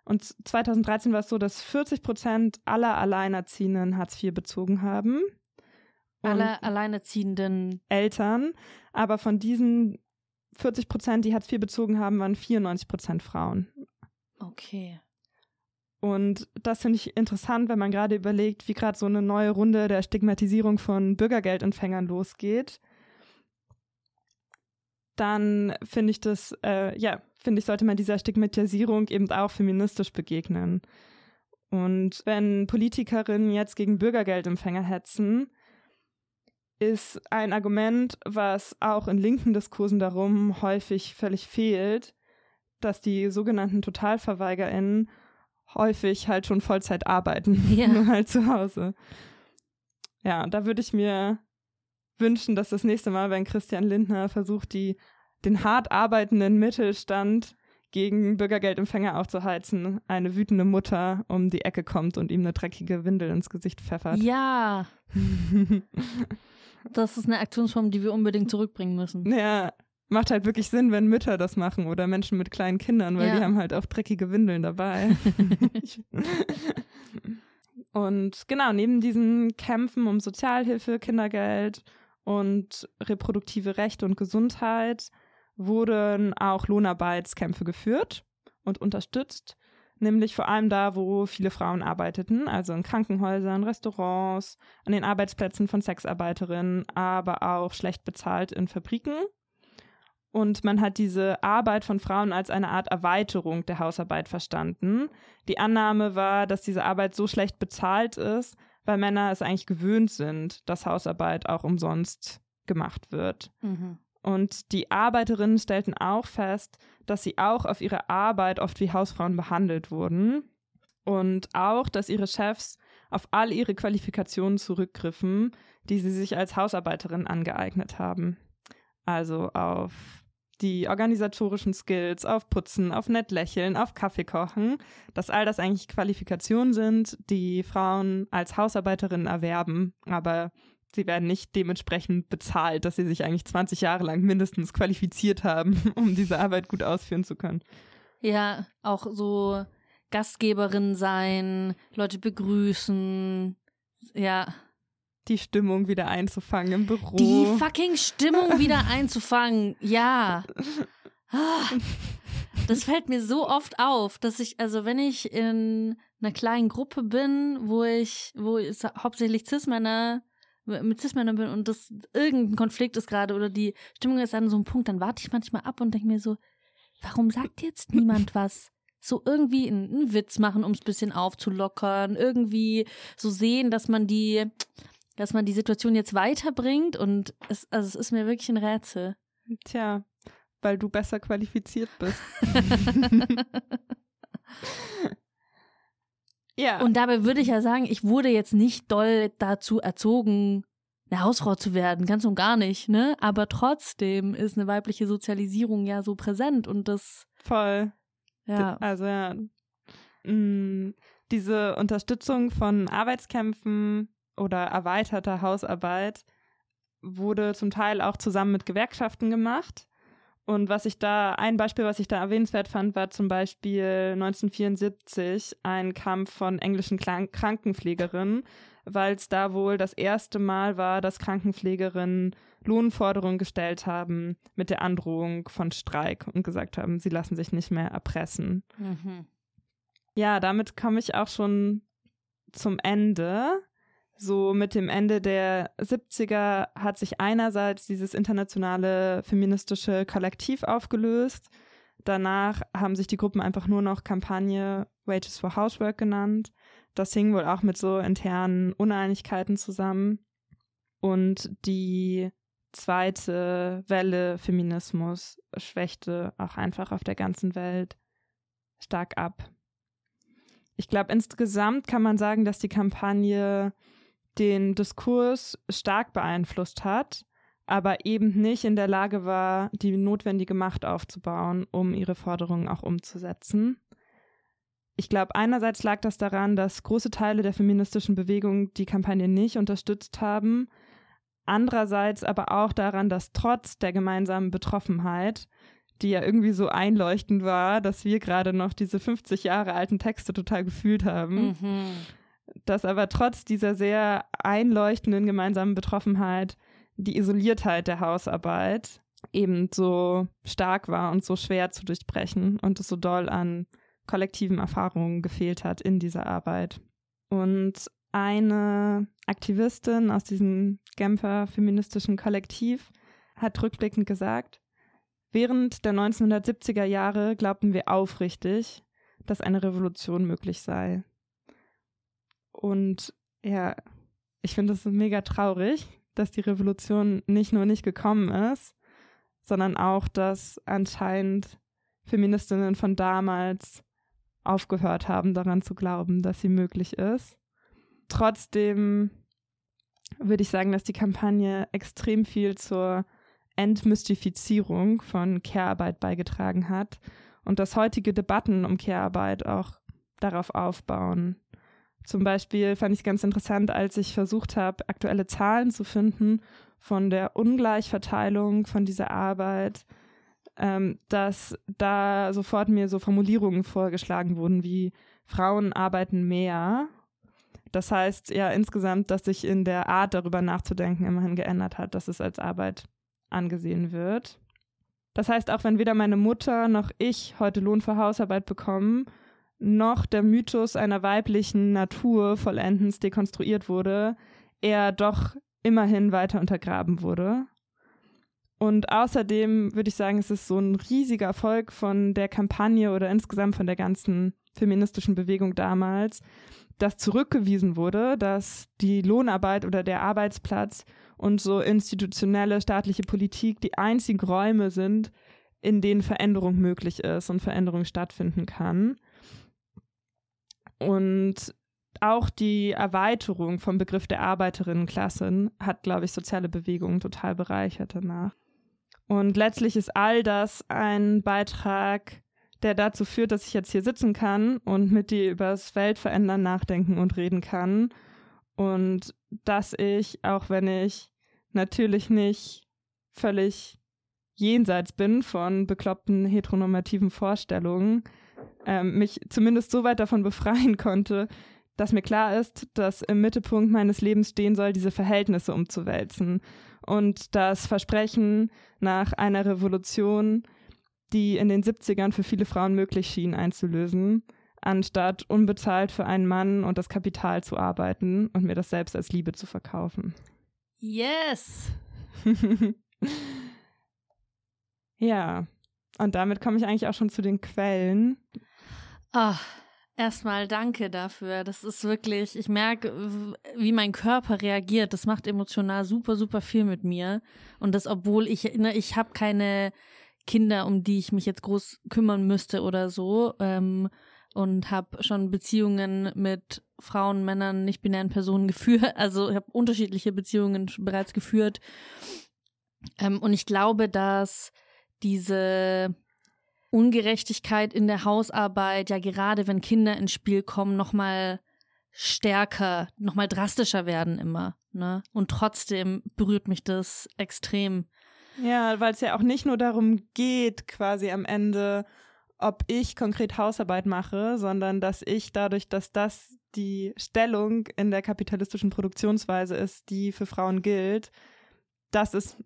S2: Und 2013 war es so, dass 40 Prozent aller Alleinerziehenden Hartz IV bezogen haben.
S3: Alle alleinerziehenden
S2: Eltern. Aber von diesen 40 Prozent, die Hartz IV bezogen haben, waren 94 Prozent Frauen.
S3: Okay.
S2: Und das finde ich interessant, wenn man gerade überlegt, wie gerade so eine neue Runde der Stigmatisierung von Bürgergeldempfängern losgeht. Dann finde ich das, äh, ja, finde ich, sollte man dieser Stigmatisierung eben auch feministisch begegnen. Und wenn Politikerinnen jetzt gegen Bürgergeldempfänger hetzen, ist ein Argument, was auch in linken Diskursen darum häufig völlig fehlt, dass die sogenannten TotalverweigerInnen häufig halt schon Vollzeit arbeiten, ja. nur halt zu Hause. Ja, da würde ich mir wünschen, dass das nächste Mal, wenn Christian Lindner versucht, die, den hart arbeitenden Mittelstand gegen Bürgergeldempfänger aufzuheizen, eine wütende Mutter um die Ecke kommt und ihm eine dreckige Windel ins Gesicht pfeffert.
S3: Ja. das ist eine Aktionsform, die wir unbedingt zurückbringen müssen.
S2: Ja, macht halt wirklich Sinn, wenn Mütter das machen oder Menschen mit kleinen Kindern, weil ja. die haben halt auch dreckige Windeln dabei. und genau, neben diesen Kämpfen um Sozialhilfe, Kindergeld und reproduktive Rechte und Gesundheit wurden auch Lohnarbeitskämpfe geführt und unterstützt, nämlich vor allem da, wo viele Frauen arbeiteten, also in Krankenhäusern, Restaurants, an den Arbeitsplätzen von Sexarbeiterinnen, aber auch schlecht bezahlt in Fabriken und man hat diese Arbeit von Frauen als eine Art Erweiterung der Hausarbeit verstanden. Die Annahme war, dass diese Arbeit so schlecht bezahlt ist, weil Männer es eigentlich gewöhnt sind, dass Hausarbeit auch umsonst gemacht wird. Mhm. Und die Arbeiterinnen stellten auch fest, dass sie auch auf ihre Arbeit oft wie Hausfrauen behandelt wurden. Und auch, dass ihre Chefs auf all ihre Qualifikationen zurückgriffen, die sie sich als Hausarbeiterin angeeignet haben. Also auf die organisatorischen Skills, auf Putzen, auf nett lächeln, auf Kaffee kochen, dass all das eigentlich Qualifikationen sind, die Frauen als Hausarbeiterinnen erwerben, aber sie werden nicht dementsprechend bezahlt, dass sie sich eigentlich 20 Jahre lang mindestens qualifiziert haben, um diese Arbeit gut ausführen zu können.
S3: Ja, auch so Gastgeberin sein, Leute begrüßen, ja.
S2: Die Stimmung wieder einzufangen im Büro.
S3: Die fucking Stimmung wieder einzufangen, ja. Ah, das fällt mir so oft auf, dass ich, also wenn ich in einer kleinen Gruppe bin, wo ich, wo es hauptsächlich Cis-Männer mit Cis-Männern bin und das irgendein Konflikt ist gerade oder die Stimmung ist an so einem Punkt, dann warte ich manchmal ab und denke mir so, warum sagt jetzt niemand was? So irgendwie einen, einen Witz machen, um es bisschen aufzulockern, irgendwie so sehen, dass man die, dass man die Situation jetzt weiterbringt und es, also es ist mir wirklich ein Rätsel.
S2: Tja, weil du besser qualifiziert bist.
S3: ja. Und dabei würde ich ja sagen, ich wurde jetzt nicht doll dazu erzogen, eine Hausfrau zu werden, ganz und gar nicht, ne? Aber trotzdem ist eine weibliche Sozialisierung ja so präsent und das.
S2: Voll.
S3: Ja.
S2: Also ja. Mh, diese Unterstützung von Arbeitskämpfen oder erweiterter Hausarbeit wurde zum Teil auch zusammen mit Gewerkschaften gemacht. Und was ich da, ein Beispiel, was ich da erwähnenswert fand, war zum Beispiel 1974 ein Kampf von englischen Krankenpflegerinnen, weil es da wohl das erste Mal war, dass Krankenpflegerinnen Lohnforderungen gestellt haben mit der Androhung von Streik und gesagt haben, sie lassen sich nicht mehr erpressen. Mhm. Ja, damit komme ich auch schon zum Ende so mit dem Ende der 70er hat sich einerseits dieses internationale feministische Kollektiv aufgelöst. Danach haben sich die Gruppen einfach nur noch Kampagne Wages for Housework genannt. Das hing wohl auch mit so internen Uneinigkeiten zusammen. Und die zweite Welle Feminismus schwächte auch einfach auf der ganzen Welt stark ab. Ich glaube, insgesamt kann man sagen, dass die Kampagne den Diskurs stark beeinflusst hat, aber eben nicht in der Lage war, die notwendige Macht aufzubauen, um ihre Forderungen auch umzusetzen. Ich glaube, einerseits lag das daran, dass große Teile der feministischen Bewegung die Kampagne nicht unterstützt haben, andererseits aber auch daran, dass trotz der gemeinsamen Betroffenheit, die ja irgendwie so einleuchtend war, dass wir gerade noch diese 50 Jahre alten Texte total gefühlt haben, mhm dass aber trotz dieser sehr einleuchtenden gemeinsamen Betroffenheit die Isoliertheit der Hausarbeit eben so stark war und so schwer zu durchbrechen und es so doll an kollektiven Erfahrungen gefehlt hat in dieser Arbeit. Und eine Aktivistin aus diesem Genfer feministischen Kollektiv hat rückblickend gesagt, während der 1970er Jahre glaubten wir aufrichtig, dass eine Revolution möglich sei. Und ja, ich finde es mega traurig, dass die Revolution nicht nur nicht gekommen ist, sondern auch, dass anscheinend Feministinnen von damals aufgehört haben, daran zu glauben, dass sie möglich ist. Trotzdem würde ich sagen, dass die Kampagne extrem viel zur Entmystifizierung von Care-Arbeit beigetragen hat und dass heutige Debatten um Care-Arbeit auch darauf aufbauen. Zum Beispiel fand ich es ganz interessant, als ich versucht habe, aktuelle Zahlen zu finden von der Ungleichverteilung von dieser Arbeit, ähm, dass da sofort mir so Formulierungen vorgeschlagen wurden wie Frauen arbeiten mehr. Das heißt ja insgesamt, dass sich in der Art darüber nachzudenken immerhin geändert hat, dass es als Arbeit angesehen wird. Das heißt, auch wenn weder meine Mutter noch ich heute Lohn für Hausarbeit bekommen, noch der Mythos einer weiblichen Natur vollendens dekonstruiert wurde, er doch immerhin weiter untergraben wurde. Und außerdem würde ich sagen, es ist so ein riesiger Erfolg von der Kampagne oder insgesamt von der ganzen feministischen Bewegung damals, dass zurückgewiesen wurde, dass die Lohnarbeit oder der Arbeitsplatz und so institutionelle staatliche Politik die einzigen Räume sind, in denen Veränderung möglich ist und Veränderung stattfinden kann. Und auch die Erweiterung vom Begriff der Arbeiterinnenklassen hat, glaube ich, soziale Bewegungen total bereichert danach. Und letztlich ist all das ein Beitrag, der dazu führt, dass ich jetzt hier sitzen kann und mit dir über das Weltverändern nachdenken und reden kann Und dass ich, auch wenn ich natürlich nicht völlig jenseits bin von bekloppten heteronormativen Vorstellungen, ähm, mich zumindest so weit davon befreien konnte, dass mir klar ist, dass im Mittelpunkt meines Lebens stehen soll, diese Verhältnisse umzuwälzen. Und das Versprechen nach einer Revolution, die in den 70ern für viele Frauen möglich schien einzulösen, anstatt unbezahlt für einen Mann und das Kapital zu arbeiten und mir das selbst als Liebe zu verkaufen.
S3: Yes!
S2: ja, und damit komme ich eigentlich auch schon zu den Quellen.
S3: Ach, erstmal danke dafür. Das ist wirklich, ich merke, wie mein Körper reagiert. Das macht emotional super, super viel mit mir. Und das, obwohl ich, ne, ich habe keine Kinder, um die ich mich jetzt groß kümmern müsste oder so. Ähm, und habe schon Beziehungen mit Frauen, Männern, nicht-binären Personen geführt. Also ich habe unterschiedliche Beziehungen bereits geführt. Ähm, und ich glaube, dass diese Ungerechtigkeit in der Hausarbeit, ja gerade wenn Kinder ins Spiel kommen, nochmal stärker, nochmal drastischer werden immer. Ne? Und trotzdem berührt mich das extrem.
S2: Ja, weil es ja auch nicht nur darum geht, quasi am Ende, ob ich konkret Hausarbeit mache, sondern dass ich dadurch, dass das die Stellung in der kapitalistischen Produktionsweise ist, die für Frauen gilt, dass es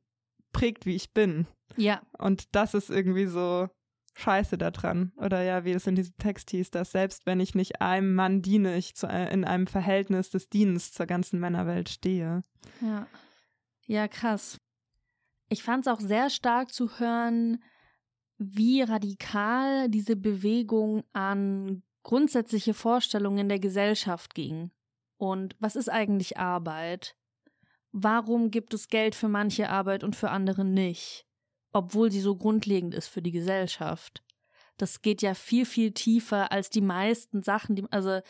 S2: prägt, wie ich bin.
S3: Ja.
S2: Und das ist irgendwie so Scheiße daran. Oder ja, wie es in diesem Text hieß, dass selbst wenn ich nicht einem Mann diene, ich zu, äh, in einem Verhältnis des Dienens zur ganzen Männerwelt stehe.
S3: Ja. Ja, krass. Ich fand es auch sehr stark zu hören, wie radikal diese Bewegung an grundsätzliche Vorstellungen der Gesellschaft ging. Und was ist eigentlich Arbeit? Warum gibt es Geld für manche Arbeit und für andere nicht? Obwohl sie so grundlegend ist für die Gesellschaft. Das geht ja viel, viel tiefer als die meisten Sachen, die, also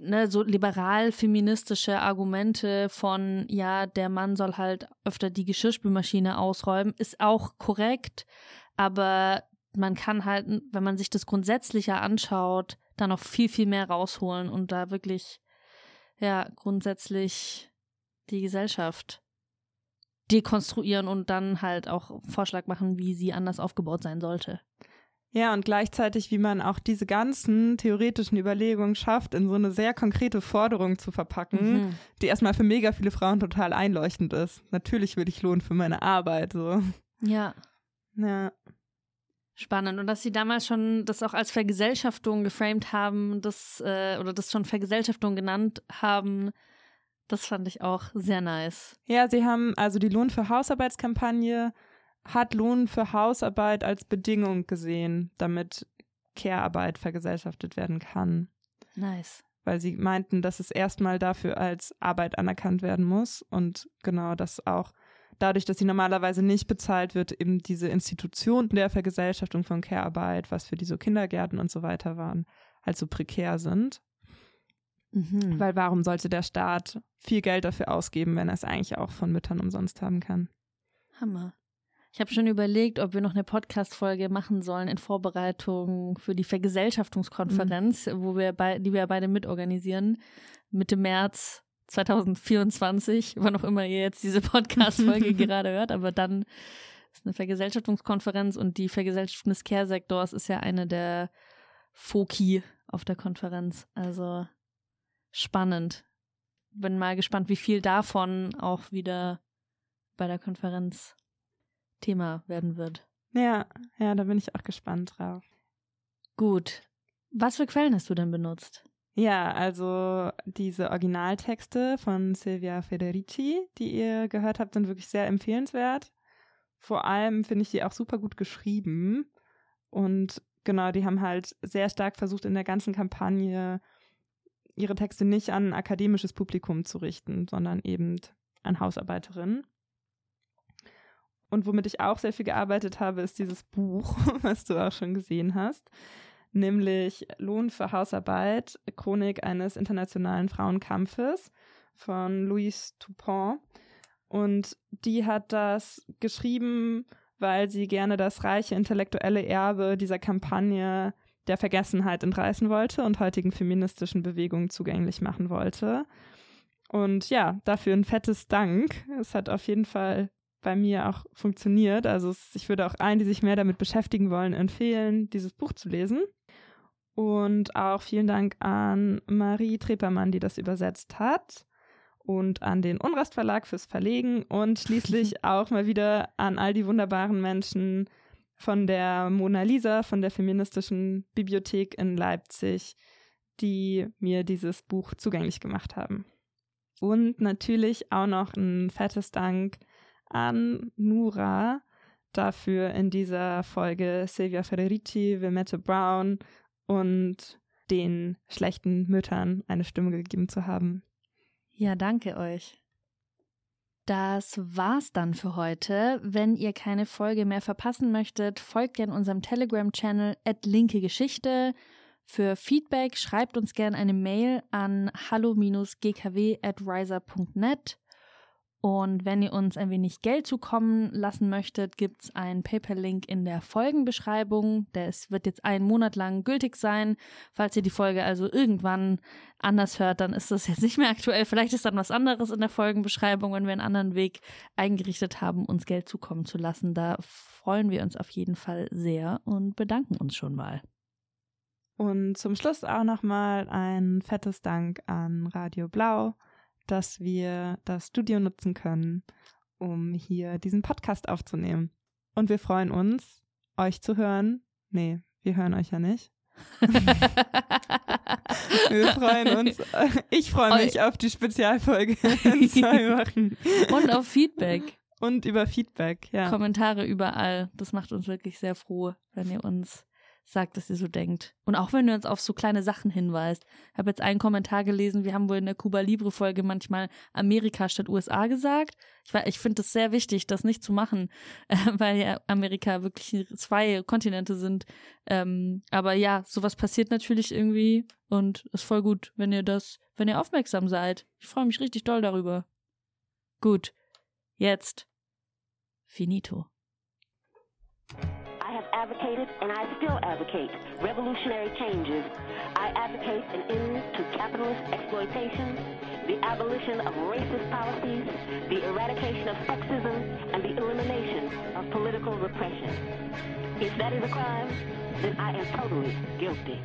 S3: ne, so liberal-feministische Argumente von, ja, der Mann soll halt öfter die Geschirrspülmaschine ausräumen, ist auch korrekt, aber man kann halt, wenn man sich das grundsätzlicher anschaut, da noch viel, viel mehr rausholen und da wirklich, ja, grundsätzlich die Gesellschaft dekonstruieren und dann halt auch Vorschlag machen, wie sie anders aufgebaut sein sollte.
S2: Ja, und gleichzeitig, wie man auch diese ganzen theoretischen Überlegungen schafft, in so eine sehr konkrete Forderung zu verpacken, mhm. die erstmal für mega viele Frauen total einleuchtend ist. Natürlich will ich Lohn für meine Arbeit, so.
S3: Ja.
S2: Ja.
S3: Spannend. Und dass sie damals schon das auch als Vergesellschaftung geframed haben, das, äh, oder das schon Vergesellschaftung genannt haben, das fand ich auch sehr nice.
S2: Ja, sie haben also die Lohn für Hausarbeitskampagne hat Lohn für Hausarbeit als Bedingung gesehen, damit Care-Arbeit vergesellschaftet werden kann.
S3: Nice.
S2: Weil sie meinten, dass es erstmal dafür als Arbeit anerkannt werden muss und genau das auch dadurch, dass sie normalerweise nicht bezahlt wird, eben diese Institution der Vergesellschaftung von Care-Arbeit, was für die so Kindergärten und so weiter waren, halt so prekär sind. Mhm. Weil warum sollte der Staat viel Geld dafür ausgeben, wenn er es eigentlich auch von Müttern umsonst haben kann?
S3: Hammer. Ich habe schon überlegt, ob wir noch eine Podcast-Folge machen sollen in Vorbereitung für die Vergesellschaftungskonferenz, mhm. wo wir bei, die wir beide mitorganisieren, Mitte März 2024, wann auch immer ihr jetzt diese Podcast-Folge gerade hört, aber dann ist eine Vergesellschaftungskonferenz und die Vergesellschaftung des Care-Sektors ist ja eine der Foki auf der Konferenz. Also spannend. Bin mal gespannt, wie viel davon auch wieder bei der Konferenz Thema werden wird.
S2: Ja, ja, da bin ich auch gespannt drauf.
S3: Gut. Was für Quellen hast du denn benutzt?
S2: Ja, also diese Originaltexte von Silvia Federici, die ihr gehört habt, sind wirklich sehr empfehlenswert. Vor allem finde ich die auch super gut geschrieben. Und genau, die haben halt sehr stark versucht, in der ganzen Kampagne ihre Texte nicht an ein akademisches Publikum zu richten, sondern eben an Hausarbeiterinnen. Und womit ich auch sehr viel gearbeitet habe, ist dieses Buch, was du auch schon gesehen hast, nämlich Lohn für Hausarbeit, Chronik eines internationalen Frauenkampfes von Louise Toupin. Und die hat das geschrieben, weil sie gerne das reiche intellektuelle Erbe dieser Kampagne der Vergessenheit entreißen wollte und heutigen feministischen Bewegungen zugänglich machen wollte. Und ja, dafür ein fettes Dank. Es hat auf jeden Fall bei mir auch funktioniert. Also es, ich würde auch allen, die sich mehr damit beschäftigen wollen, empfehlen, dieses Buch zu lesen. Und auch vielen Dank an Marie Trepermann, die das übersetzt hat. Und an den Unrast Verlag fürs Verlegen. Und schließlich auch mal wieder an all die wunderbaren Menschen von der Mona Lisa, von der Feministischen Bibliothek in Leipzig, die mir dieses Buch zugänglich gemacht haben. Und natürlich auch noch ein fettes Dank an Nura dafür in dieser Folge Silvia Federici, Wilmette Brown und den schlechten Müttern eine Stimme gegeben zu haben.
S3: Ja, danke euch. Das war's dann für heute. Wenn ihr keine Folge mehr verpassen möchtet, folgt gerne unserem Telegram-Channel at linke Geschichte. Für Feedback schreibt uns gerne eine Mail an hallo-gkw.riser.net. Und wenn ihr uns ein wenig Geld zukommen lassen möchtet, gibt es einen PayPal-Link in der Folgenbeschreibung. Der wird jetzt einen Monat lang gültig sein. Falls ihr die Folge also irgendwann anders hört, dann ist das jetzt nicht mehr aktuell. Vielleicht ist dann was anderes in der Folgenbeschreibung, wenn wir einen anderen Weg eingerichtet haben, uns Geld zukommen zu lassen. Da freuen wir uns auf jeden Fall sehr und bedanken uns schon mal.
S2: Und zum Schluss auch nochmal ein fettes Dank an Radio Blau, dass wir das Studio nutzen können, um hier diesen Podcast aufzunehmen. Und wir freuen uns, euch zu hören. Nee, wir hören euch ja nicht. wir freuen uns. Ich freue mich auf die Spezialfolge in zwei Wochen.
S3: Und auf Feedback.
S2: Und über Feedback, ja.
S3: Kommentare überall. Das macht uns wirklich sehr froh, wenn ihr uns sagt, dass ihr so denkt. Und auch wenn ihr uns auf so kleine Sachen hinweist. Ich habe jetzt einen Kommentar gelesen, wir haben wohl in der Cuba Libre Folge manchmal Amerika statt USA gesagt. Ich, ich finde es sehr wichtig, das nicht zu machen, äh, weil ja Amerika wirklich zwei Kontinente sind. Ähm, aber ja, sowas passiert natürlich irgendwie und ist voll gut, wenn ihr das, wenn ihr aufmerksam seid. Ich freue mich richtig doll darüber. Gut. Jetzt. Finito.
S1: Advocated and I still advocate revolutionary changes. I advocate an end to capitalist exploitation, the abolition of racist policies, the eradication of sexism, and the elimination of political repression. If that is a crime, then I am totally guilty.